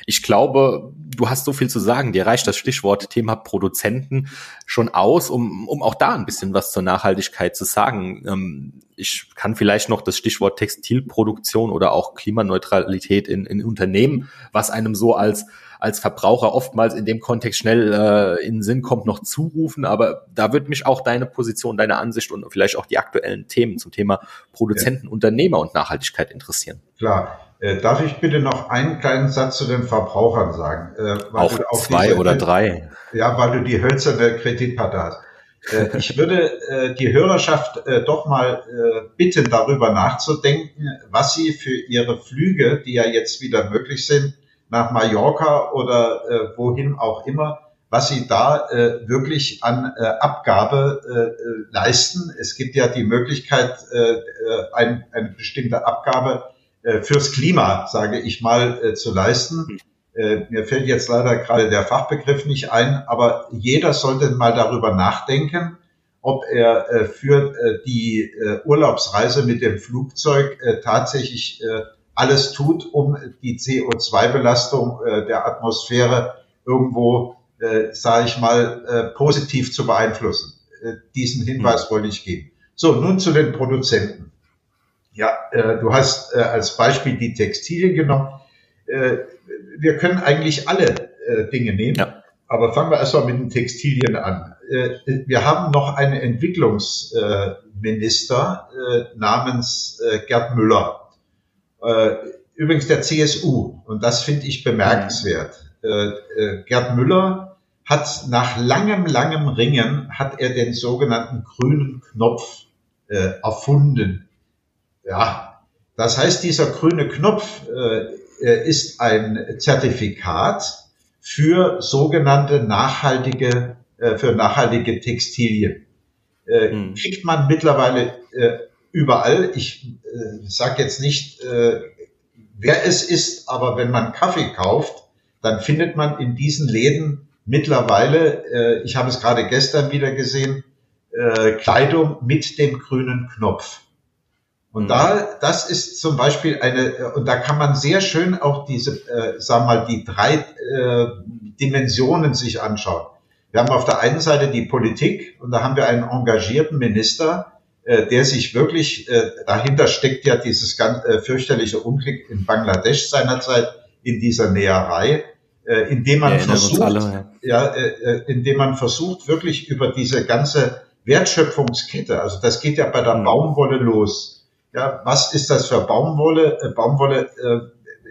Ich glaube, du hast so viel zu sagen, dir reicht das Stichwort Thema Produzenten schon aus, um, um auch da ein bisschen was zur Nachhaltigkeit zu sagen. Ähm, ich kann vielleicht noch das Stichwort Textilproduktion oder auch Klimaneutralität in, in Unternehmen, was einem so als als Verbraucher oftmals in dem Kontext schnell äh, in den Sinn kommt, noch zurufen. Aber da würde mich auch deine Position, deine Ansicht und vielleicht auch die aktuellen Themen zum Thema Produzenten, ja. Unternehmer und Nachhaltigkeit interessieren. Klar. Äh, darf ich bitte noch einen kleinen Satz zu den Verbrauchern sagen? Äh, auch, auch zwei diese, oder drei. Ja, weil du die hölzerne Kreditkarte hast. Äh, ich würde äh, die Hörerschaft doch mal bitten, darüber nachzudenken, was sie für ihre Flüge, die ja jetzt wieder möglich sind, nach Mallorca oder äh, wohin auch immer, was sie da äh, wirklich an äh, Abgabe äh, leisten. Es gibt ja die Möglichkeit, äh, ein, eine bestimmte Abgabe äh, fürs Klima, sage ich mal, äh, zu leisten. Äh, mir fällt jetzt leider gerade der Fachbegriff nicht ein, aber jeder sollte mal darüber nachdenken, ob er äh, für äh, die äh, Urlaubsreise mit dem Flugzeug äh, tatsächlich äh, alles tut, um die CO2-Belastung äh, der Atmosphäre irgendwo, äh, sage ich mal, äh, positiv zu beeinflussen. Äh, diesen Hinweis mhm. wollte ich geben. So, nun zu den Produzenten. Ja, äh, du hast äh, als Beispiel die Textilien genommen. Äh, wir können eigentlich alle äh, Dinge nehmen, ja. aber fangen wir erstmal mit den Textilien an. Äh, wir haben noch einen Entwicklungsminister äh, namens Gerd Müller übrigens der CSU, und das finde ich bemerkenswert. Äh, äh, Gerd Müller hat nach langem, langem Ringen, hat er den sogenannten grünen Knopf äh, erfunden. Ja, das heißt, dieser grüne Knopf äh, ist ein Zertifikat für sogenannte nachhaltige, äh, für nachhaltige Textilien. Äh, hm. Kriegt man mittlerweile äh, überall. Ich äh, sage jetzt nicht, äh, wer es ist, aber wenn man Kaffee kauft, dann findet man in diesen Läden mittlerweile, äh, ich habe es gerade gestern wieder gesehen, äh, Kleidung mit dem grünen Knopf. Und mhm. da, das ist zum Beispiel eine, und da kann man sehr schön auch diese, äh, sagen wir mal, die drei äh, Dimensionen sich anschauen. Wir haben auf der einen Seite die Politik und da haben wir einen engagierten Minister, äh, der sich wirklich, äh, dahinter steckt ja dieses ganz äh, fürchterliche Unglück in Bangladesch seinerzeit in dieser Näherei, äh, indem man versucht, alle, ja. ja äh, indem man versucht, wirklich über diese ganze Wertschöpfungskette, also das geht ja bei der mhm. Baumwolle los. Ja, was ist das für Baumwolle? Äh, Baumwolle, äh,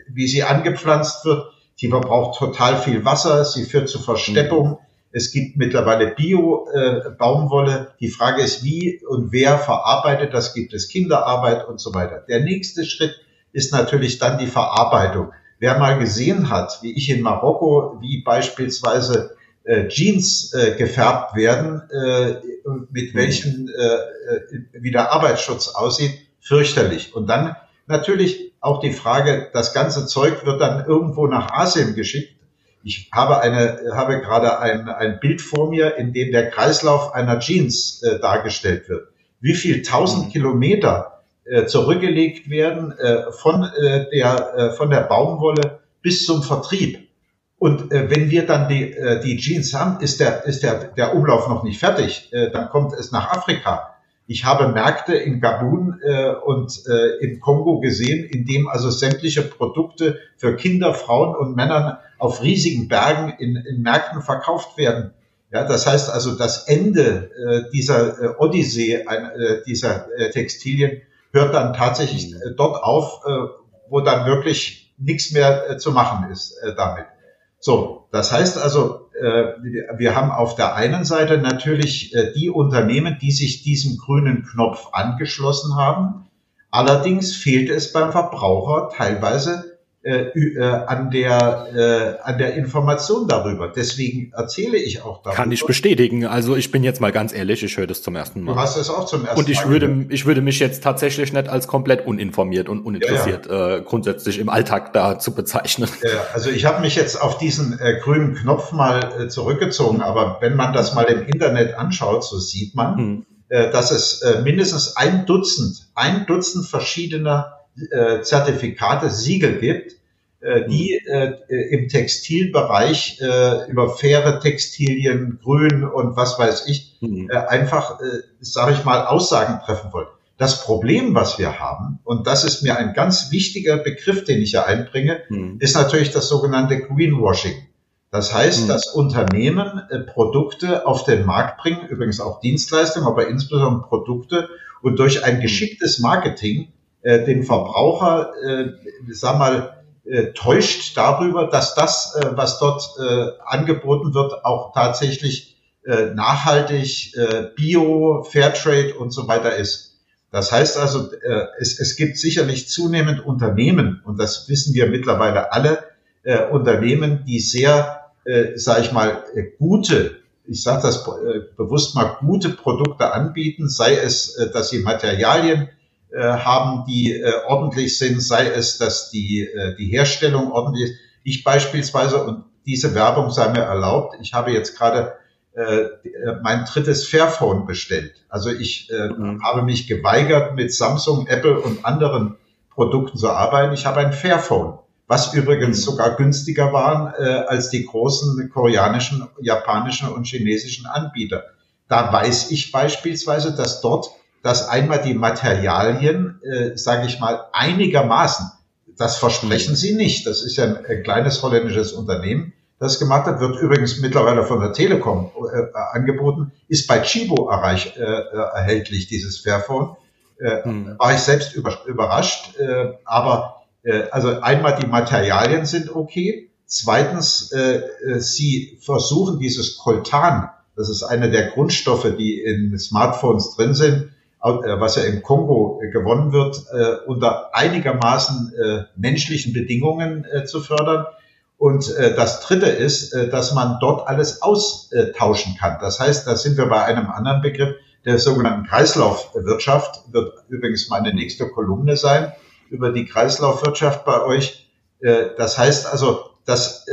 wie sie angepflanzt wird, die verbraucht total viel Wasser, sie führt zu Versteppung. Mhm es gibt mittlerweile Bio-Baumwolle. Äh, die Frage ist, wie und wer verarbeitet das? Gibt es Kinderarbeit und so weiter? Der nächste Schritt ist natürlich dann die Verarbeitung. Wer mal gesehen hat, wie ich in Marokko, wie beispielsweise äh, Jeans äh, gefärbt werden, äh, mit mhm. welchen äh, äh, wie der Arbeitsschutz aussieht, fürchterlich. Und dann natürlich auch die Frage, das ganze Zeug wird dann irgendwo nach Asien geschickt ich habe eine, habe gerade ein, ein Bild vor mir, in dem der Kreislauf einer Jeans äh, dargestellt wird. Wie viel tausend mhm. Kilometer äh, zurückgelegt werden äh, von äh, der äh, von der Baumwolle bis zum Vertrieb. Und äh, wenn wir dann die, äh, die Jeans haben, ist der ist der der Umlauf noch nicht fertig. Äh, dann kommt es nach Afrika. Ich habe Märkte in Gabun äh, und äh, im Kongo gesehen, in dem also sämtliche Produkte für Kinder, Frauen und Männern auf riesigen Bergen in, in Märkten verkauft werden. Ja, das heißt also, das Ende äh, dieser äh, Odyssee äh, dieser äh, Textilien hört dann tatsächlich mhm. äh, dort auf, äh, wo dann wirklich nichts mehr äh, zu machen ist äh, damit. So, das heißt also, wir haben auf der einen Seite natürlich äh, die Unternehmen, die sich diesem grünen Knopf angeschlossen haben. Allerdings fehlt es beim Verbraucher teilweise äh, äh, an der äh, an der Information darüber. Deswegen erzähle ich auch darüber. Kann ich bestätigen. Also ich bin jetzt mal ganz ehrlich, ich höre das zum ersten Mal. Du hast es auch zum ersten Mal. Und ich Mal würde gehört. ich würde mich jetzt tatsächlich nicht als komplett uninformiert und uninteressiert ja, ja. Äh, grundsätzlich im Alltag da zu bezeichnen. Ja, also ich habe mich jetzt auf diesen äh, grünen Knopf mal äh, zurückgezogen, aber wenn man das mal im Internet anschaut, so sieht man, hm. äh, dass es äh, mindestens ein Dutzend, ein Dutzend verschiedener äh, Zertifikate, Siegel gibt, äh, die äh, im Textilbereich äh, über faire Textilien, Grün und was weiß ich, mhm. äh, einfach, äh, sage ich mal, Aussagen treffen wollen. Das Problem, was wir haben, und das ist mir ein ganz wichtiger Begriff, den ich hier einbringe, mhm. ist natürlich das sogenannte Greenwashing. Das heißt, mhm. dass Unternehmen äh, Produkte auf den Markt bringen, übrigens auch Dienstleistungen, aber insbesondere Produkte, und durch ein mhm. geschicktes Marketing äh, den Verbraucher, äh, sag mal, äh, täuscht darüber, dass das, äh, was dort äh, angeboten wird, auch tatsächlich äh, nachhaltig, äh, Bio, Fairtrade und so weiter ist. Das heißt also, äh, es, es gibt sicherlich zunehmend Unternehmen, und das wissen wir mittlerweile alle, äh, Unternehmen, die sehr, äh, sage ich mal, äh, gute, ich sage das äh, bewusst mal, gute Produkte anbieten, sei es, äh, dass sie Materialien äh, haben, die äh, ordentlich sind, sei es, dass die, äh, die Herstellung ordentlich ist. Ich beispielsweise, und diese Werbung sei mir erlaubt, ich habe jetzt gerade äh, mein drittes Fairphone bestellt. Also ich äh, mhm. habe mich geweigert, mit Samsung, Apple und anderen Produkten zu arbeiten. Ich habe ein Fairphone, was übrigens mhm. sogar günstiger war äh, als die großen koreanischen, japanischen und chinesischen Anbieter. Da weiß ich beispielsweise, dass dort dass einmal die Materialien, äh, sage ich mal, einigermaßen, das versprechen sie nicht. Das ist ja ein, ein kleines holländisches Unternehmen, das gemacht hat, wird übrigens mittlerweile von der Telekom äh, angeboten, ist bei Chibo erreich, äh, äh erhältlich, dieses Fairphone. Äh, hm. War ich selbst über, überrascht, äh, aber äh, also einmal die Materialien sind okay. Zweitens, äh, äh sie versuchen dieses Coltan, das ist einer der Grundstoffe, die in Smartphones drin sind, äh, was ja im Kongo äh, gewonnen wird, äh, unter einigermaßen menschlichen Bedingungen zu fördern. Und das Dritte ist, dass man dort alles austauschen kann. Das heißt, da sind wir bei einem anderen Begriff, der sogenannten Kreislaufwirtschaft, wird übrigens meine nächste Kolumne sein, über die Kreislaufwirtschaft bei euch. Das heißt also, dass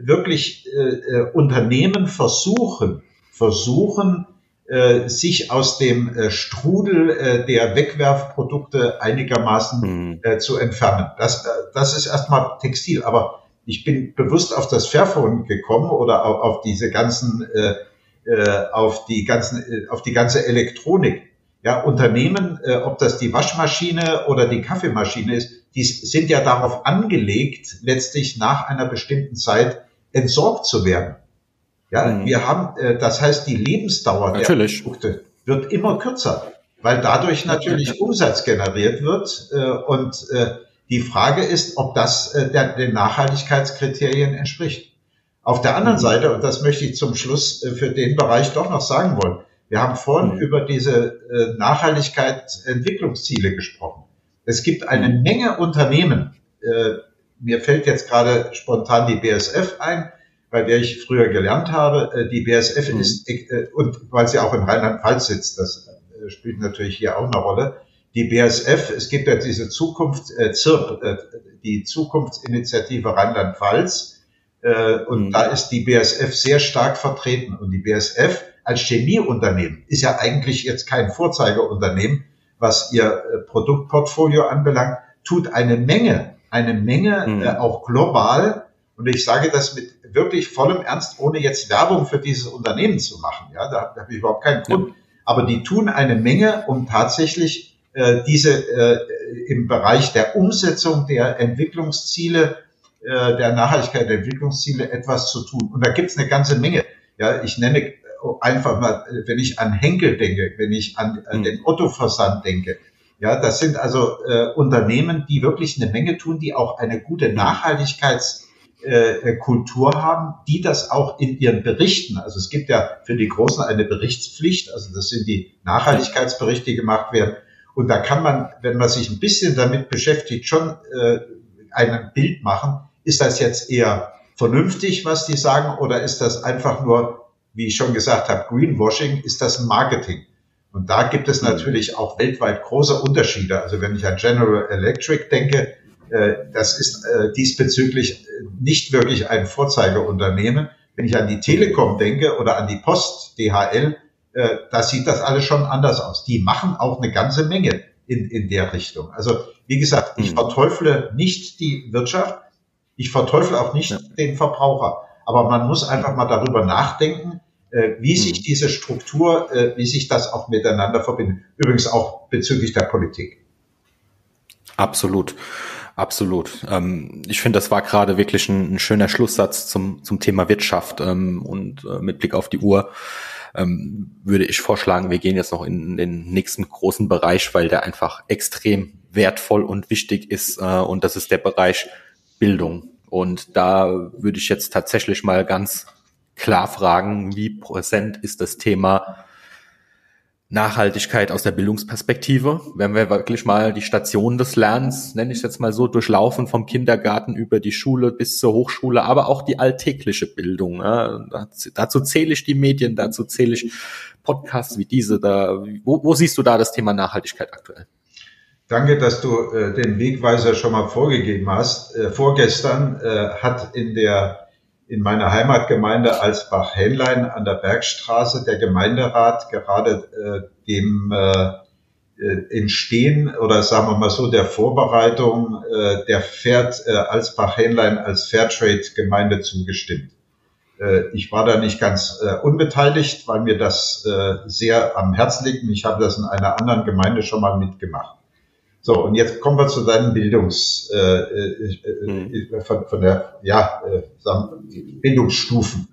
wirklich Unternehmen versuchen, versuchen, äh, sich aus dem äh, Strudel äh, der Wegwerfprodukte einigermaßen mhm. äh, zu entfernen. Das, äh, das ist erstmal Textil, aber ich bin bewusst auf das Fairphone gekommen oder auf, auf diese ganzen, äh, äh, auf die ganzen, äh, auf die ganze Elektronik. Ja, Unternehmen, äh, ob das die Waschmaschine oder die Kaffeemaschine ist, die sind ja darauf angelegt, letztlich nach einer bestimmten Zeit entsorgt zu werden. Ja, mhm. wir haben, äh, das heißt, die Lebensdauer natürlich. der Produkte wird immer kürzer, weil dadurch natürlich Umsatz generiert wird. Äh, und äh, die Frage ist, ob das äh, der, den Nachhaltigkeitskriterien entspricht. Auf der anderen mhm. Seite, und das möchte ich zum Schluss äh, für den Bereich doch noch sagen wollen, wir haben vorhin mhm. über diese äh, Nachhaltigkeitsentwicklungsziele gesprochen. Es gibt eine mhm. Menge Unternehmen, äh, mir fällt jetzt gerade spontan die BSF ein, bei der ich früher gelernt habe. Äh, die BSF mhm. ist, äh, und weil sie auch in Rheinland-Pfalz sitzt, das äh, spielt natürlich hier auch eine Rolle. Die BSF, es gibt ja diese Zukunft, äh, ZIRP, äh, die Zukunftsinitiative Rheinland-Pfalz, äh, und mhm. da ist die BSF sehr stark vertreten. Und die BSF als Chemieunternehmen ist ja eigentlich jetzt kein Vorzeigeunternehmen, was ihr äh, Produktportfolio anbelangt, tut eine Menge, eine Menge mhm. äh, auch global. Und ich sage das mit wirklich vollem Ernst, ohne jetzt Werbung für dieses Unternehmen zu machen. Ja, da, da habe ich überhaupt keinen Grund. Aber die tun eine Menge, um tatsächlich äh, diese äh, im Bereich der Umsetzung der Entwicklungsziele, äh, der Nachhaltigkeit der Entwicklungsziele etwas zu tun. Und da gibt's eine ganze Menge. Ja, ich nenne einfach mal, wenn ich an Henkel denke, wenn ich an, an hm. den Otto-Versand denke, ja, das sind also äh, Unternehmen, die wirklich eine Menge tun, die auch eine gute Nachhaltigkeits äh, Kultur haben, die das auch in ihren Berichten, also es gibt ja für die Großen eine Berichtspflicht, also das sind die Nachhaltigkeitsberichte, die gemacht werden. Und da kann man, wenn man sich ein bisschen damit beschäftigt, schon äh, ein Bild machen, ist das jetzt eher vernünftig, was die sagen, oder ist das einfach nur, wie ich schon gesagt habe, Greenwashing, ist das Marketing? Und da gibt es natürlich auch weltweit große Unterschiede. Also wenn ich an General Electric denke, äh, das ist äh, diesbezüglich nicht wirklich ein Vorzeigeunternehmen. Wenn ich an die Telekom denke oder an die Post, DHL, äh, da sieht das alles schon anders aus. Die machen auch eine ganze Menge in, in der Richtung. Also wie gesagt, ich mhm. verteufle nicht die Wirtschaft, ich verteufle auch nicht ja. den Verbraucher. Aber man muss einfach mal darüber nachdenken, äh, wie mhm. sich diese Struktur, äh, wie sich das auch miteinander verbindet. Übrigens auch bezüglich der Politik. Absolut. Absolut. Ähm, ich finde, das war gerade wirklich ein, ein, schöner Schlusssatz zum, zum Thema Wirtschaft ähm, und äh, mit Blick auf die Uhr ähm, würde ich vorschlagen, wir gehen jetzt noch in den nächsten großen Bereich, weil der einfach extrem wertvoll und wichtig ist äh, und das ist der Bereich Bildung. Und da würde ich jetzt tatsächlich mal ganz klar fragen, wie präsent ist das Thema Nachhaltigkeit aus der Bildungsperspektive, wenn wir wirklich mal die Station des Lernens, nenne ich es jetzt mal so, durchlaufen vom Kindergarten über die Schule bis zur Hochschule, aber auch die alltägliche Bildung. Ja. Dazu zähle ich die Medien, dazu zähle ich Podcasts wie diese. Da, wo, wo siehst du da das Thema Nachhaltigkeit aktuell? Danke, dass du äh, den Wegweiser schon mal vorgegeben hast. Äh, vorgestern äh, hat in der in meiner Heimatgemeinde Alsbach-Helllein an der Bergstraße der Gemeinderat gerade äh, dem äh, äh, Entstehen oder sagen wir mal so der Vorbereitung äh, der Pferd äh, Alsbach-Helllein als Fairtrade-Gemeinde zugestimmt. Äh, ich war da nicht ganz äh, unbeteiligt, weil mir das äh, sehr am Herzen liegt und ich habe das in einer anderen Gemeinde schon mal mitgemacht. So, und jetzt kommen wir zu deinen Bildungs, äh, äh, mhm. von, von der, ja, äh, Bildungsstufen.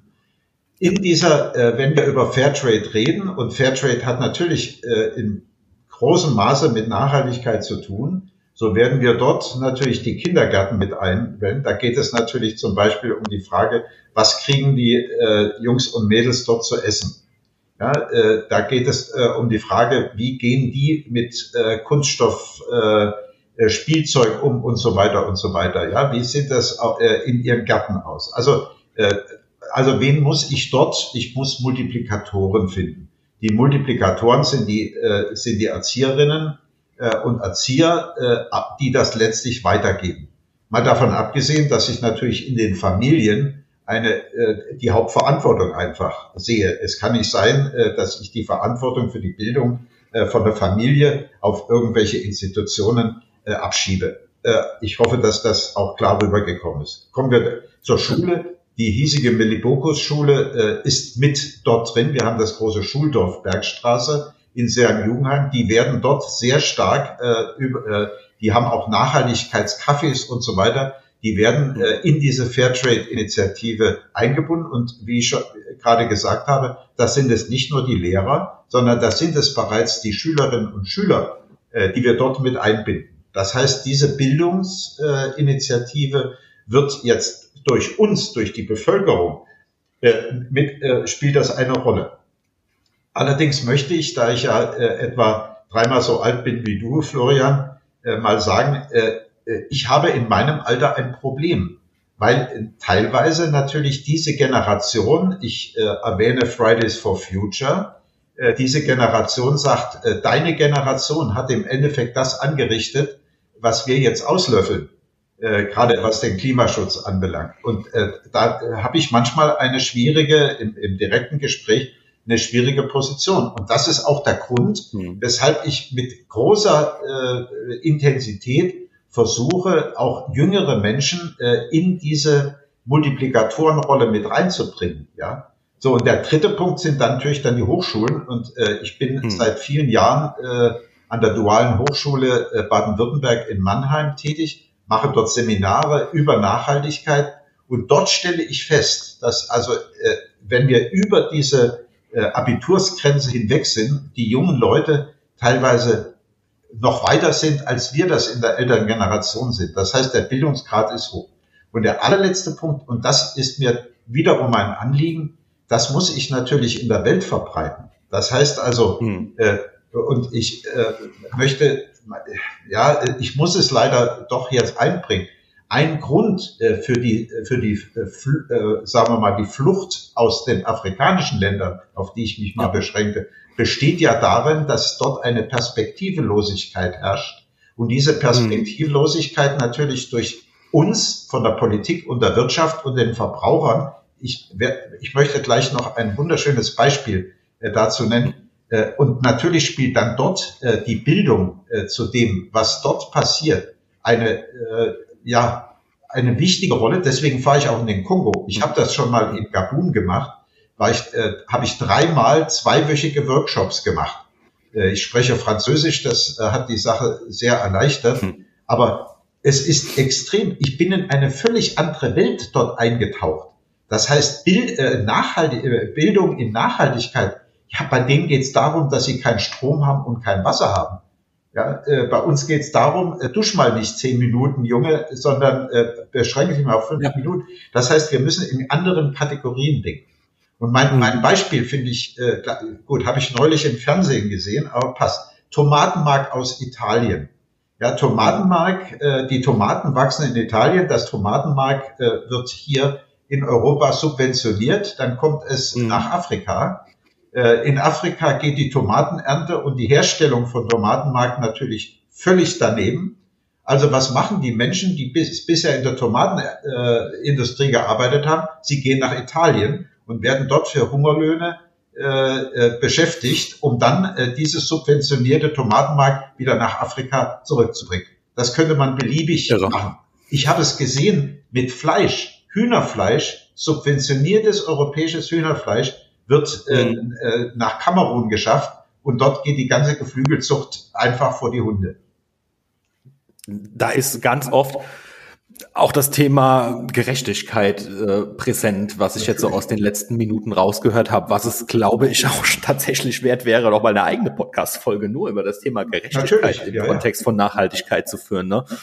In dieser, äh, wenn wir über Fairtrade reden, und Fairtrade hat natürlich äh, in großem Maße mit Nachhaltigkeit zu tun, so werden wir dort natürlich die Kindergärten mit einwenden. Da geht es natürlich zum Beispiel um die Frage, was kriegen die äh, Jungs und Mädels dort zu essen? Ja, äh, da geht es äh, um die Frage, wie gehen die mit äh, Kunststoff, äh, äh, Spielzeug um und so weiter und so weiter. Ja, wie sieht das äh, in ihrem Garten aus? Also, äh, also wen muss ich dort? Ich muss Multiplikatoren finden. Die Multiplikatoren sind die, äh, sind die Erzieherinnen äh, und Erzieher, äh, die das letztlich weitergeben. Mal davon abgesehen, dass sich natürlich in den Familien eine, äh, die Hauptverantwortung einfach sehe. Es kann nicht sein, äh, dass ich die Verantwortung für die Bildung äh, von der Familie auf irgendwelche Institutionen äh, abschiebe. Äh, ich hoffe, dass das auch klar rübergekommen ist. Kommen wir zur Schule. Die hiesige Millibokus-Schule äh, ist mit dort drin. Wir haben das große Schuldorf Bergstraße in Sergen-Jugendheim. Die werden dort sehr stark, äh, über, äh, die haben auch Nachhaltigkeitscafés und so weiter die werden äh, in diese Fairtrade-Initiative eingebunden. Und wie ich schon gerade gesagt habe, das sind es nicht nur die Lehrer, sondern das sind es bereits die Schülerinnen und Schüler, äh, die wir dort mit einbinden. Das heißt, diese Bildungsinitiative wird jetzt durch uns, durch die Bevölkerung, äh, mit, äh, spielt das eine Rolle. Allerdings möchte ich, da ich ja äh, etwa dreimal so alt bin wie du, Florian, äh, mal sagen, äh, äh, ich habe in meinem Alter ein Problem, weil äh, teilweise natürlich diese Generation, ich äh, erwähne Fridays for Future, äh, diese Generation sagt, äh, deine Generation hat im Endeffekt das angerichtet, was wir jetzt auslöffeln, äh, gerade was den Klimaschutz anbelangt. Und äh, da äh, habe ich manchmal eine schwierige, im, im direkten Gespräch, eine schwierige Position. Und das ist auch der Grund, mhm. weshalb ich mit großer äh, Intensität versuche, auch jüngere Menschen äh, in diese Multiplikatorenrolle mit reinzubringen. Ja, so und der dritte Punkt sind dann natürlich dann die Hochschulen und äh, ich bin hm. seit vielen Jahren äh, an der dualen Hochschule äh, Baden-Württemberg in Mannheim tätig, mache dort Seminare über Nachhaltigkeit und dort stelle ich fest, dass also äh, wenn wir über diese äh, Abitursgrenze hinweg sind, die jungen Leute teilweise noch weiter sind, als wir das in der älteren Generation sind. Das heißt, der Bildungsgrad ist hoch. Und der allerletzte Punkt, und das ist mir wiederum ein Anliegen, das muss ich natürlich in der Welt verbreiten. Das heißt also, hm. äh, und ich äh, möchte, ja, ich muss es leider doch jetzt einbringen. Ein Grund äh, für die, für die, äh, sagen wir mal, die Flucht aus den afrikanischen Ländern, auf die ich mich mal beschränke, besteht ja darin, dass dort eine Perspektivelosigkeit herrscht. Und diese Perspektivlosigkeit natürlich durch uns von der Politik und der Wirtschaft und den Verbrauchern, ich, ich möchte gleich noch ein wunderschönes Beispiel äh, dazu nennen. Äh, und natürlich spielt dann dort äh, die Bildung äh, zu dem, was dort passiert, eine, äh, ja, eine wichtige Rolle. Deswegen fahre ich auch in den Kongo. Ich habe das schon mal in Gabun gemacht war ich, äh, habe ich dreimal zweiwöchige Workshops gemacht. Äh, ich spreche Französisch, das äh, hat die Sache sehr erleichtert. Hm. Aber es ist extrem. Ich bin in eine völlig andere Welt dort eingetaucht. Das heißt, Bild, äh, Nachhaltig, äh, Bildung in Nachhaltigkeit. Ja, bei denen geht es darum, dass sie keinen Strom haben und kein Wasser haben. Ja, äh, bei uns geht es darum, äh, dusch mal nicht zehn Minuten, Junge, sondern äh, beschränke dich mal auf fünf ja. Minuten. Das heißt, wir müssen in anderen Kategorien denken. Und mein, mhm. mein Beispiel finde ich, äh, gut, habe ich neulich im Fernsehen gesehen, aber passt. Tomatenmark aus Italien. Ja, Tomatenmark, äh, die Tomaten wachsen in Italien, das Tomatenmark äh, wird hier in Europa subventioniert, dann kommt es mhm. nach Afrika. Äh, in Afrika geht die Tomatenernte und die Herstellung von Tomatenmark natürlich völlig daneben. Also was machen die Menschen, die bis, bisher in der Tomatenindustrie gearbeitet haben? Sie gehen nach Italien und werden dort für Hungerlöhne äh, äh, beschäftigt, um dann äh, dieses subventionierte Tomatenmark wieder nach Afrika zurückzubringen. Das könnte man beliebig Irre. machen. Ich habe es gesehen mit Fleisch, Hühnerfleisch, subventioniertes europäisches Hühnerfleisch wird äh, mhm. äh, nach Kamerun geschafft und dort geht die ganze Geflügelzucht einfach vor die Hunde. Da ist ganz oft auch das Thema Gerechtigkeit äh, präsent, was ich jetzt so aus den letzten Minuten rausgehört habe, was es, glaube ich, auch tatsächlich wert wäre, noch mal eine eigene Podcast-Folge nur über das Thema Gerechtigkeit Natürlich, im ja, Kontext ja. von Nachhaltigkeit zu führen. Ne? Aber,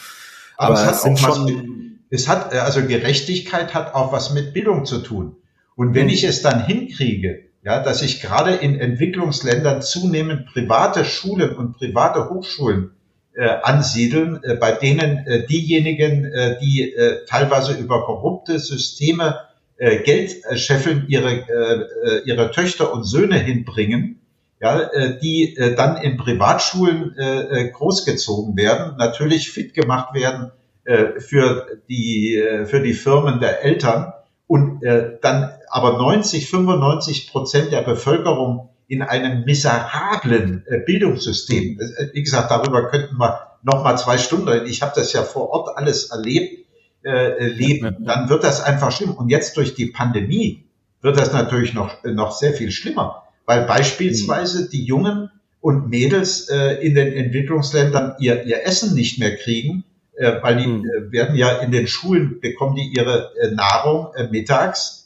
Aber es, hat sind schon mit, es hat, also Gerechtigkeit hat auch was mit Bildung zu tun. Und wenn ich es dann hinkriege, ja, dass ich gerade in Entwicklungsländern zunehmend private Schulen und private Hochschulen äh, ansiedeln, äh, bei denen äh, diejenigen, äh, die äh, teilweise über korrupte Systeme äh, Geld äh, scheffeln, ihre, äh, äh, ihre Töchter und Söhne hinbringen, ja, äh, die äh, dann in Privatschulen äh großgezogen werden, natürlich fit gemacht werden äh, für, die, äh, für die Firmen der Eltern und äh, dann aber 90, 95 Prozent der Bevölkerung in einem miserablen äh, Bildungssystem. Äh, wie gesagt, darüber könnten wir noch mal zwei Stunden reden. Ich habe das ja vor Ort alles erlebt, äh, leben. Dann wird das einfach schlimm. Und jetzt durch die Pandemie wird das natürlich noch, noch sehr viel schlimmer, weil beispielsweise die Jungen und Mädels äh, in den Entwicklungsländern ihr, ihr Essen nicht mehr kriegen, äh, weil die äh, werden ja in den Schulen, bekommen die ihre äh, Nahrung äh, mittags.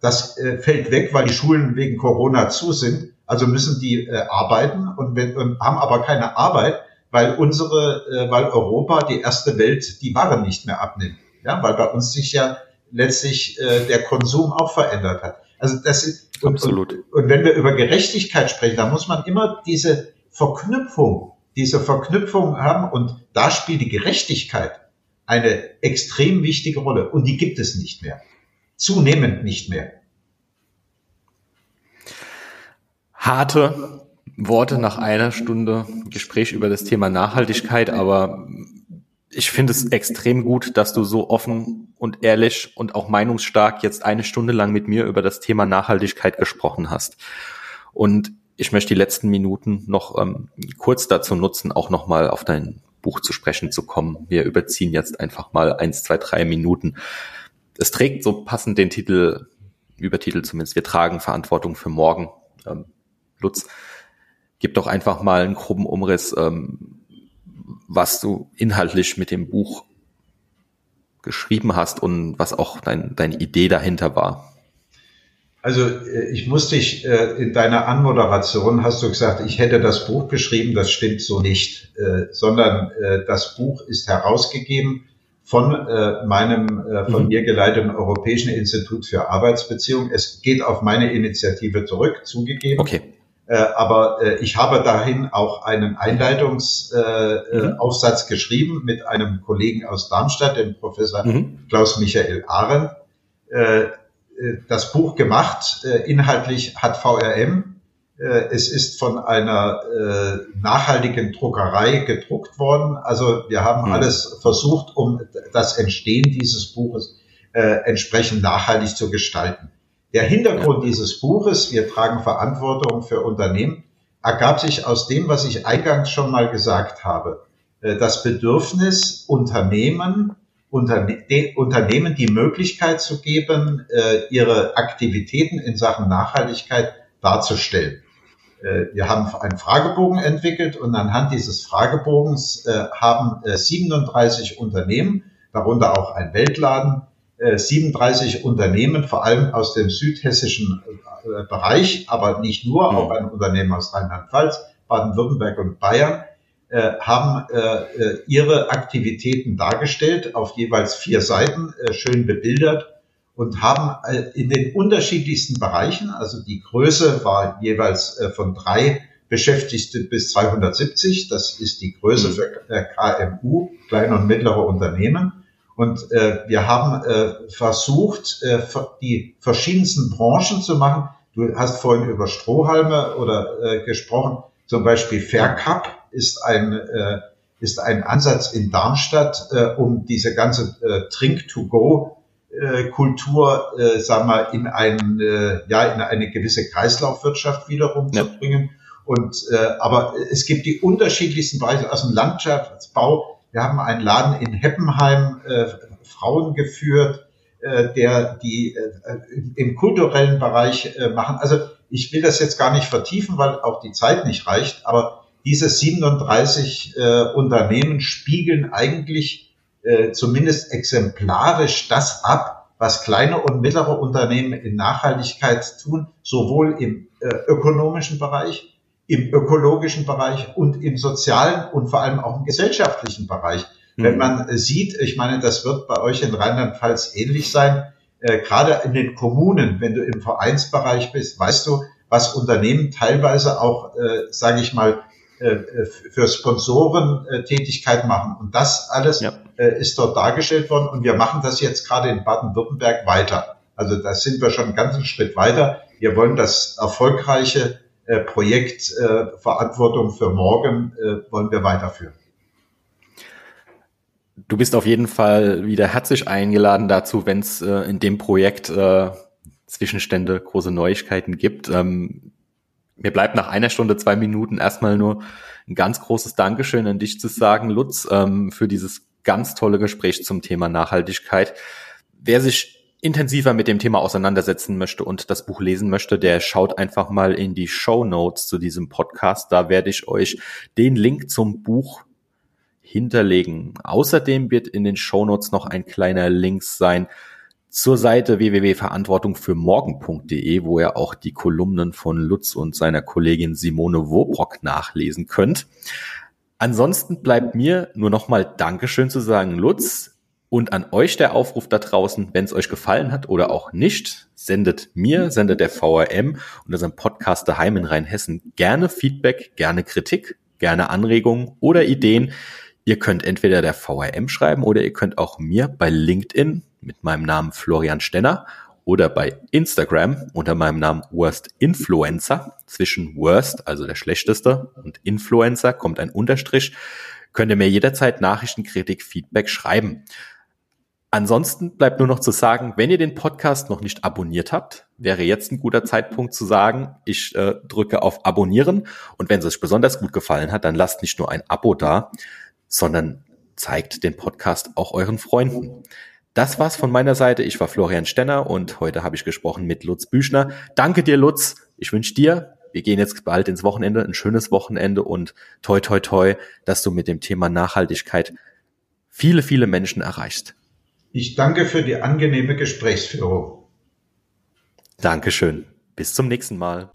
Das äh, fällt weg, weil die Schulen wegen Corona zu sind. Also müssen die äh, arbeiten und, wenn, und haben aber keine Arbeit, weil unsere, äh, weil Europa, die erste Welt, die Waren nicht mehr abnimmt. Ja, weil bei uns sich ja letztlich äh, der Konsum auch verändert hat. Also das ist und, absolut. Und, und wenn wir über Gerechtigkeit sprechen, da muss man immer diese Verknüpfung, diese Verknüpfung haben und da spielt die Gerechtigkeit eine extrem wichtige Rolle und die gibt es nicht mehr. Zunehmend nicht mehr. harte Worte nach einer Stunde Gespräch über das Thema Nachhaltigkeit, aber ich finde es extrem gut, dass du so offen und ehrlich und auch meinungsstark jetzt eine Stunde lang mit mir über das Thema Nachhaltigkeit gesprochen hast. Und ich möchte die letzten Minuten noch ähm, kurz dazu nutzen, auch nochmal auf dein Buch zu sprechen zu kommen. Wir überziehen jetzt einfach mal eins, zwei, drei Minuten. Es trägt so passend den Titel, Übertitel zumindest, wir tragen Verantwortung für morgen. Ähm, Lutz, gib doch einfach mal einen groben Umriss, ähm, was du inhaltlich mit dem Buch geschrieben hast und was auch dein, deine Idee dahinter war. Also äh, ich muss dich äh, in deiner Anmoderation hast du gesagt, ich hätte das Buch geschrieben, das stimmt so nicht, äh, sondern das Buch ist herausgegeben von meinem von mhm. mir geleiteten Europäischen Institut für Arbeitsbeziehungen. Es geht auf meine Initiative zurück, zugegeben. Okay. Äh, aber äh, ich habe dahin auch einen Einleitungsaufsatz mhm. geschrieben mit einem Kollegen aus Darmstadt, dem Professor mhm. Klaus Michael Ahren. Das Buch gemacht, inhaltlich hat VRM. Es ist von einer nachhaltigen Druckerei gedruckt worden. Also wir haben mhm. alles versucht, um das Entstehen dieses Buches entsprechend nachhaltig zu gestalten. Der Hintergrund dieses Buches, wir tragen Verantwortung für Unternehmen, ergab sich aus dem, was ich eingangs schon mal gesagt habe. Äh, das Bedürfnis, Unternehmen, Unterne Unternehmen die Möglichkeit zu geben, äh, ihre Aktivitäten in Sachen Nachhaltigkeit darzustellen. Äh, wir haben einen Fragebogen entwickelt und anhand dieses Fragebogens haben 37 Unternehmen, darunter auch ein Weltladen, 37 äh, Unternehmen, vor allem aus dem südhessischen äh, Bereich, aber nicht nur, auch ein Unternehmen aus Rheinland-Pfalz, Baden-Württemberg und Bayern, äh, haben ihre Aktivitäten dargestellt, auf jeweils vier Seiten, schön bebildert und haben in den unterschiedlichsten Bereichen, also die Größe war jeweils von drei Beschäftigte bis 270, das ist die Größe für KMU, kleine und mittlere Unternehmen, und äh, wir haben äh, versucht, äh, die verschiedensten Branchen zu machen. Du hast vorhin über Strohhalme oder äh, gesprochen. Zum Beispiel Faircup ist ein äh, ist ein Ansatz in Darmstadt, äh, um diese ganze äh, Trink-to-go äh, Kultur, äh, sagen wir, in ein, äh, ja, in eine gewisse Kreislaufwirtschaft wiederum ja. zu bringen. Und äh, aber es gibt die unterschiedlichsten Bereiche aus dem Landschaftsbau wir haben einen Laden in Heppenheim, äh, Frauen geführt, äh, der die äh, im kulturellen Bereich äh, machen. Also ich will das jetzt gar nicht vertiefen, weil auch die Zeit nicht reicht, aber diese 37 äh, Unternehmen spiegeln eigentlich äh, zumindest exemplarisch das ab, was kleine und mittlere Unternehmen in Nachhaltigkeit tun, sowohl im äh, ökonomischen Bereich, im ökologischen Bereich und im sozialen und vor allem auch im gesellschaftlichen Bereich. Mhm. Wenn man sieht, ich meine, das wird bei euch in Rheinland-Pfalz ähnlich sein, äh, gerade in den Kommunen, wenn du im Vereinsbereich bist, weißt du, was Unternehmen teilweise auch, äh, sage ich mal, für Sponsoren äh, Tätigkeit machen. Und das alles ja. äh, ist dort dargestellt worden. Und wir machen das jetzt gerade in Baden-Württemberg weiter. Also da sind wir schon einen ganzen Schritt weiter. Wir wollen das erfolgreiche äh, Projekt äh, Verantwortung für morgen äh, wollen wir weiterführen. Du bist auf jeden Fall wieder herzlich eingeladen dazu, wenn es äh, in dem Projekt äh, Zwischenstände, große Neuigkeiten gibt. Ähm, mir bleibt nach einer Stunde, zwei Minuten erstmal nur ein ganz großes Dankeschön an dich zu sagen, Lutz, ähm, für dieses ganz tolle Gespräch zum Thema Nachhaltigkeit. Wer sich intensiver mit dem Thema auseinandersetzen möchte und das Buch lesen möchte, der schaut einfach mal in die Show Notes zu diesem Podcast. Da werde ich euch den Link zum Buch hinterlegen. Außerdem wird in den Show Notes noch ein kleiner Link sein zur Seite www.verantwortungfürmorgen.de, wo ihr auch die Kolumnen von Lutz und seiner Kollegin Simone Wobrock nachlesen könnt. Ansonsten bleibt mir nur nochmal Dankeschön zu sagen, Lutz. Und an euch der Aufruf da draußen, wenn es euch gefallen hat oder auch nicht, sendet mir, sendet der VRM und unserem Podcast daheim in Rheinhessen gerne Feedback, gerne Kritik, gerne Anregungen oder Ideen. Ihr könnt entweder der VRM schreiben oder ihr könnt auch mir bei LinkedIn mit meinem Namen Florian Stenner oder bei Instagram unter meinem Namen Worst Influencer. Zwischen Worst, also der schlechteste, und Influencer kommt ein Unterstrich. Könnt ihr mir jederzeit Nachrichten, Kritik, Feedback schreiben. Ansonsten bleibt nur noch zu sagen, wenn ihr den Podcast noch nicht abonniert habt, wäre jetzt ein guter Zeitpunkt zu sagen, ich äh, drücke auf Abonnieren und wenn es euch besonders gut gefallen hat, dann lasst nicht nur ein Abo da, sondern zeigt den Podcast auch euren Freunden. Das war's von meiner Seite. Ich war Florian Stenner und heute habe ich gesprochen mit Lutz Büchner. Danke dir, Lutz. Ich wünsche dir, wir gehen jetzt bald ins Wochenende, ein schönes Wochenende und toi toi toi, dass du mit dem Thema Nachhaltigkeit viele, viele Menschen erreichst. Ich danke für die angenehme Gesprächsführung. Dankeschön. Bis zum nächsten Mal.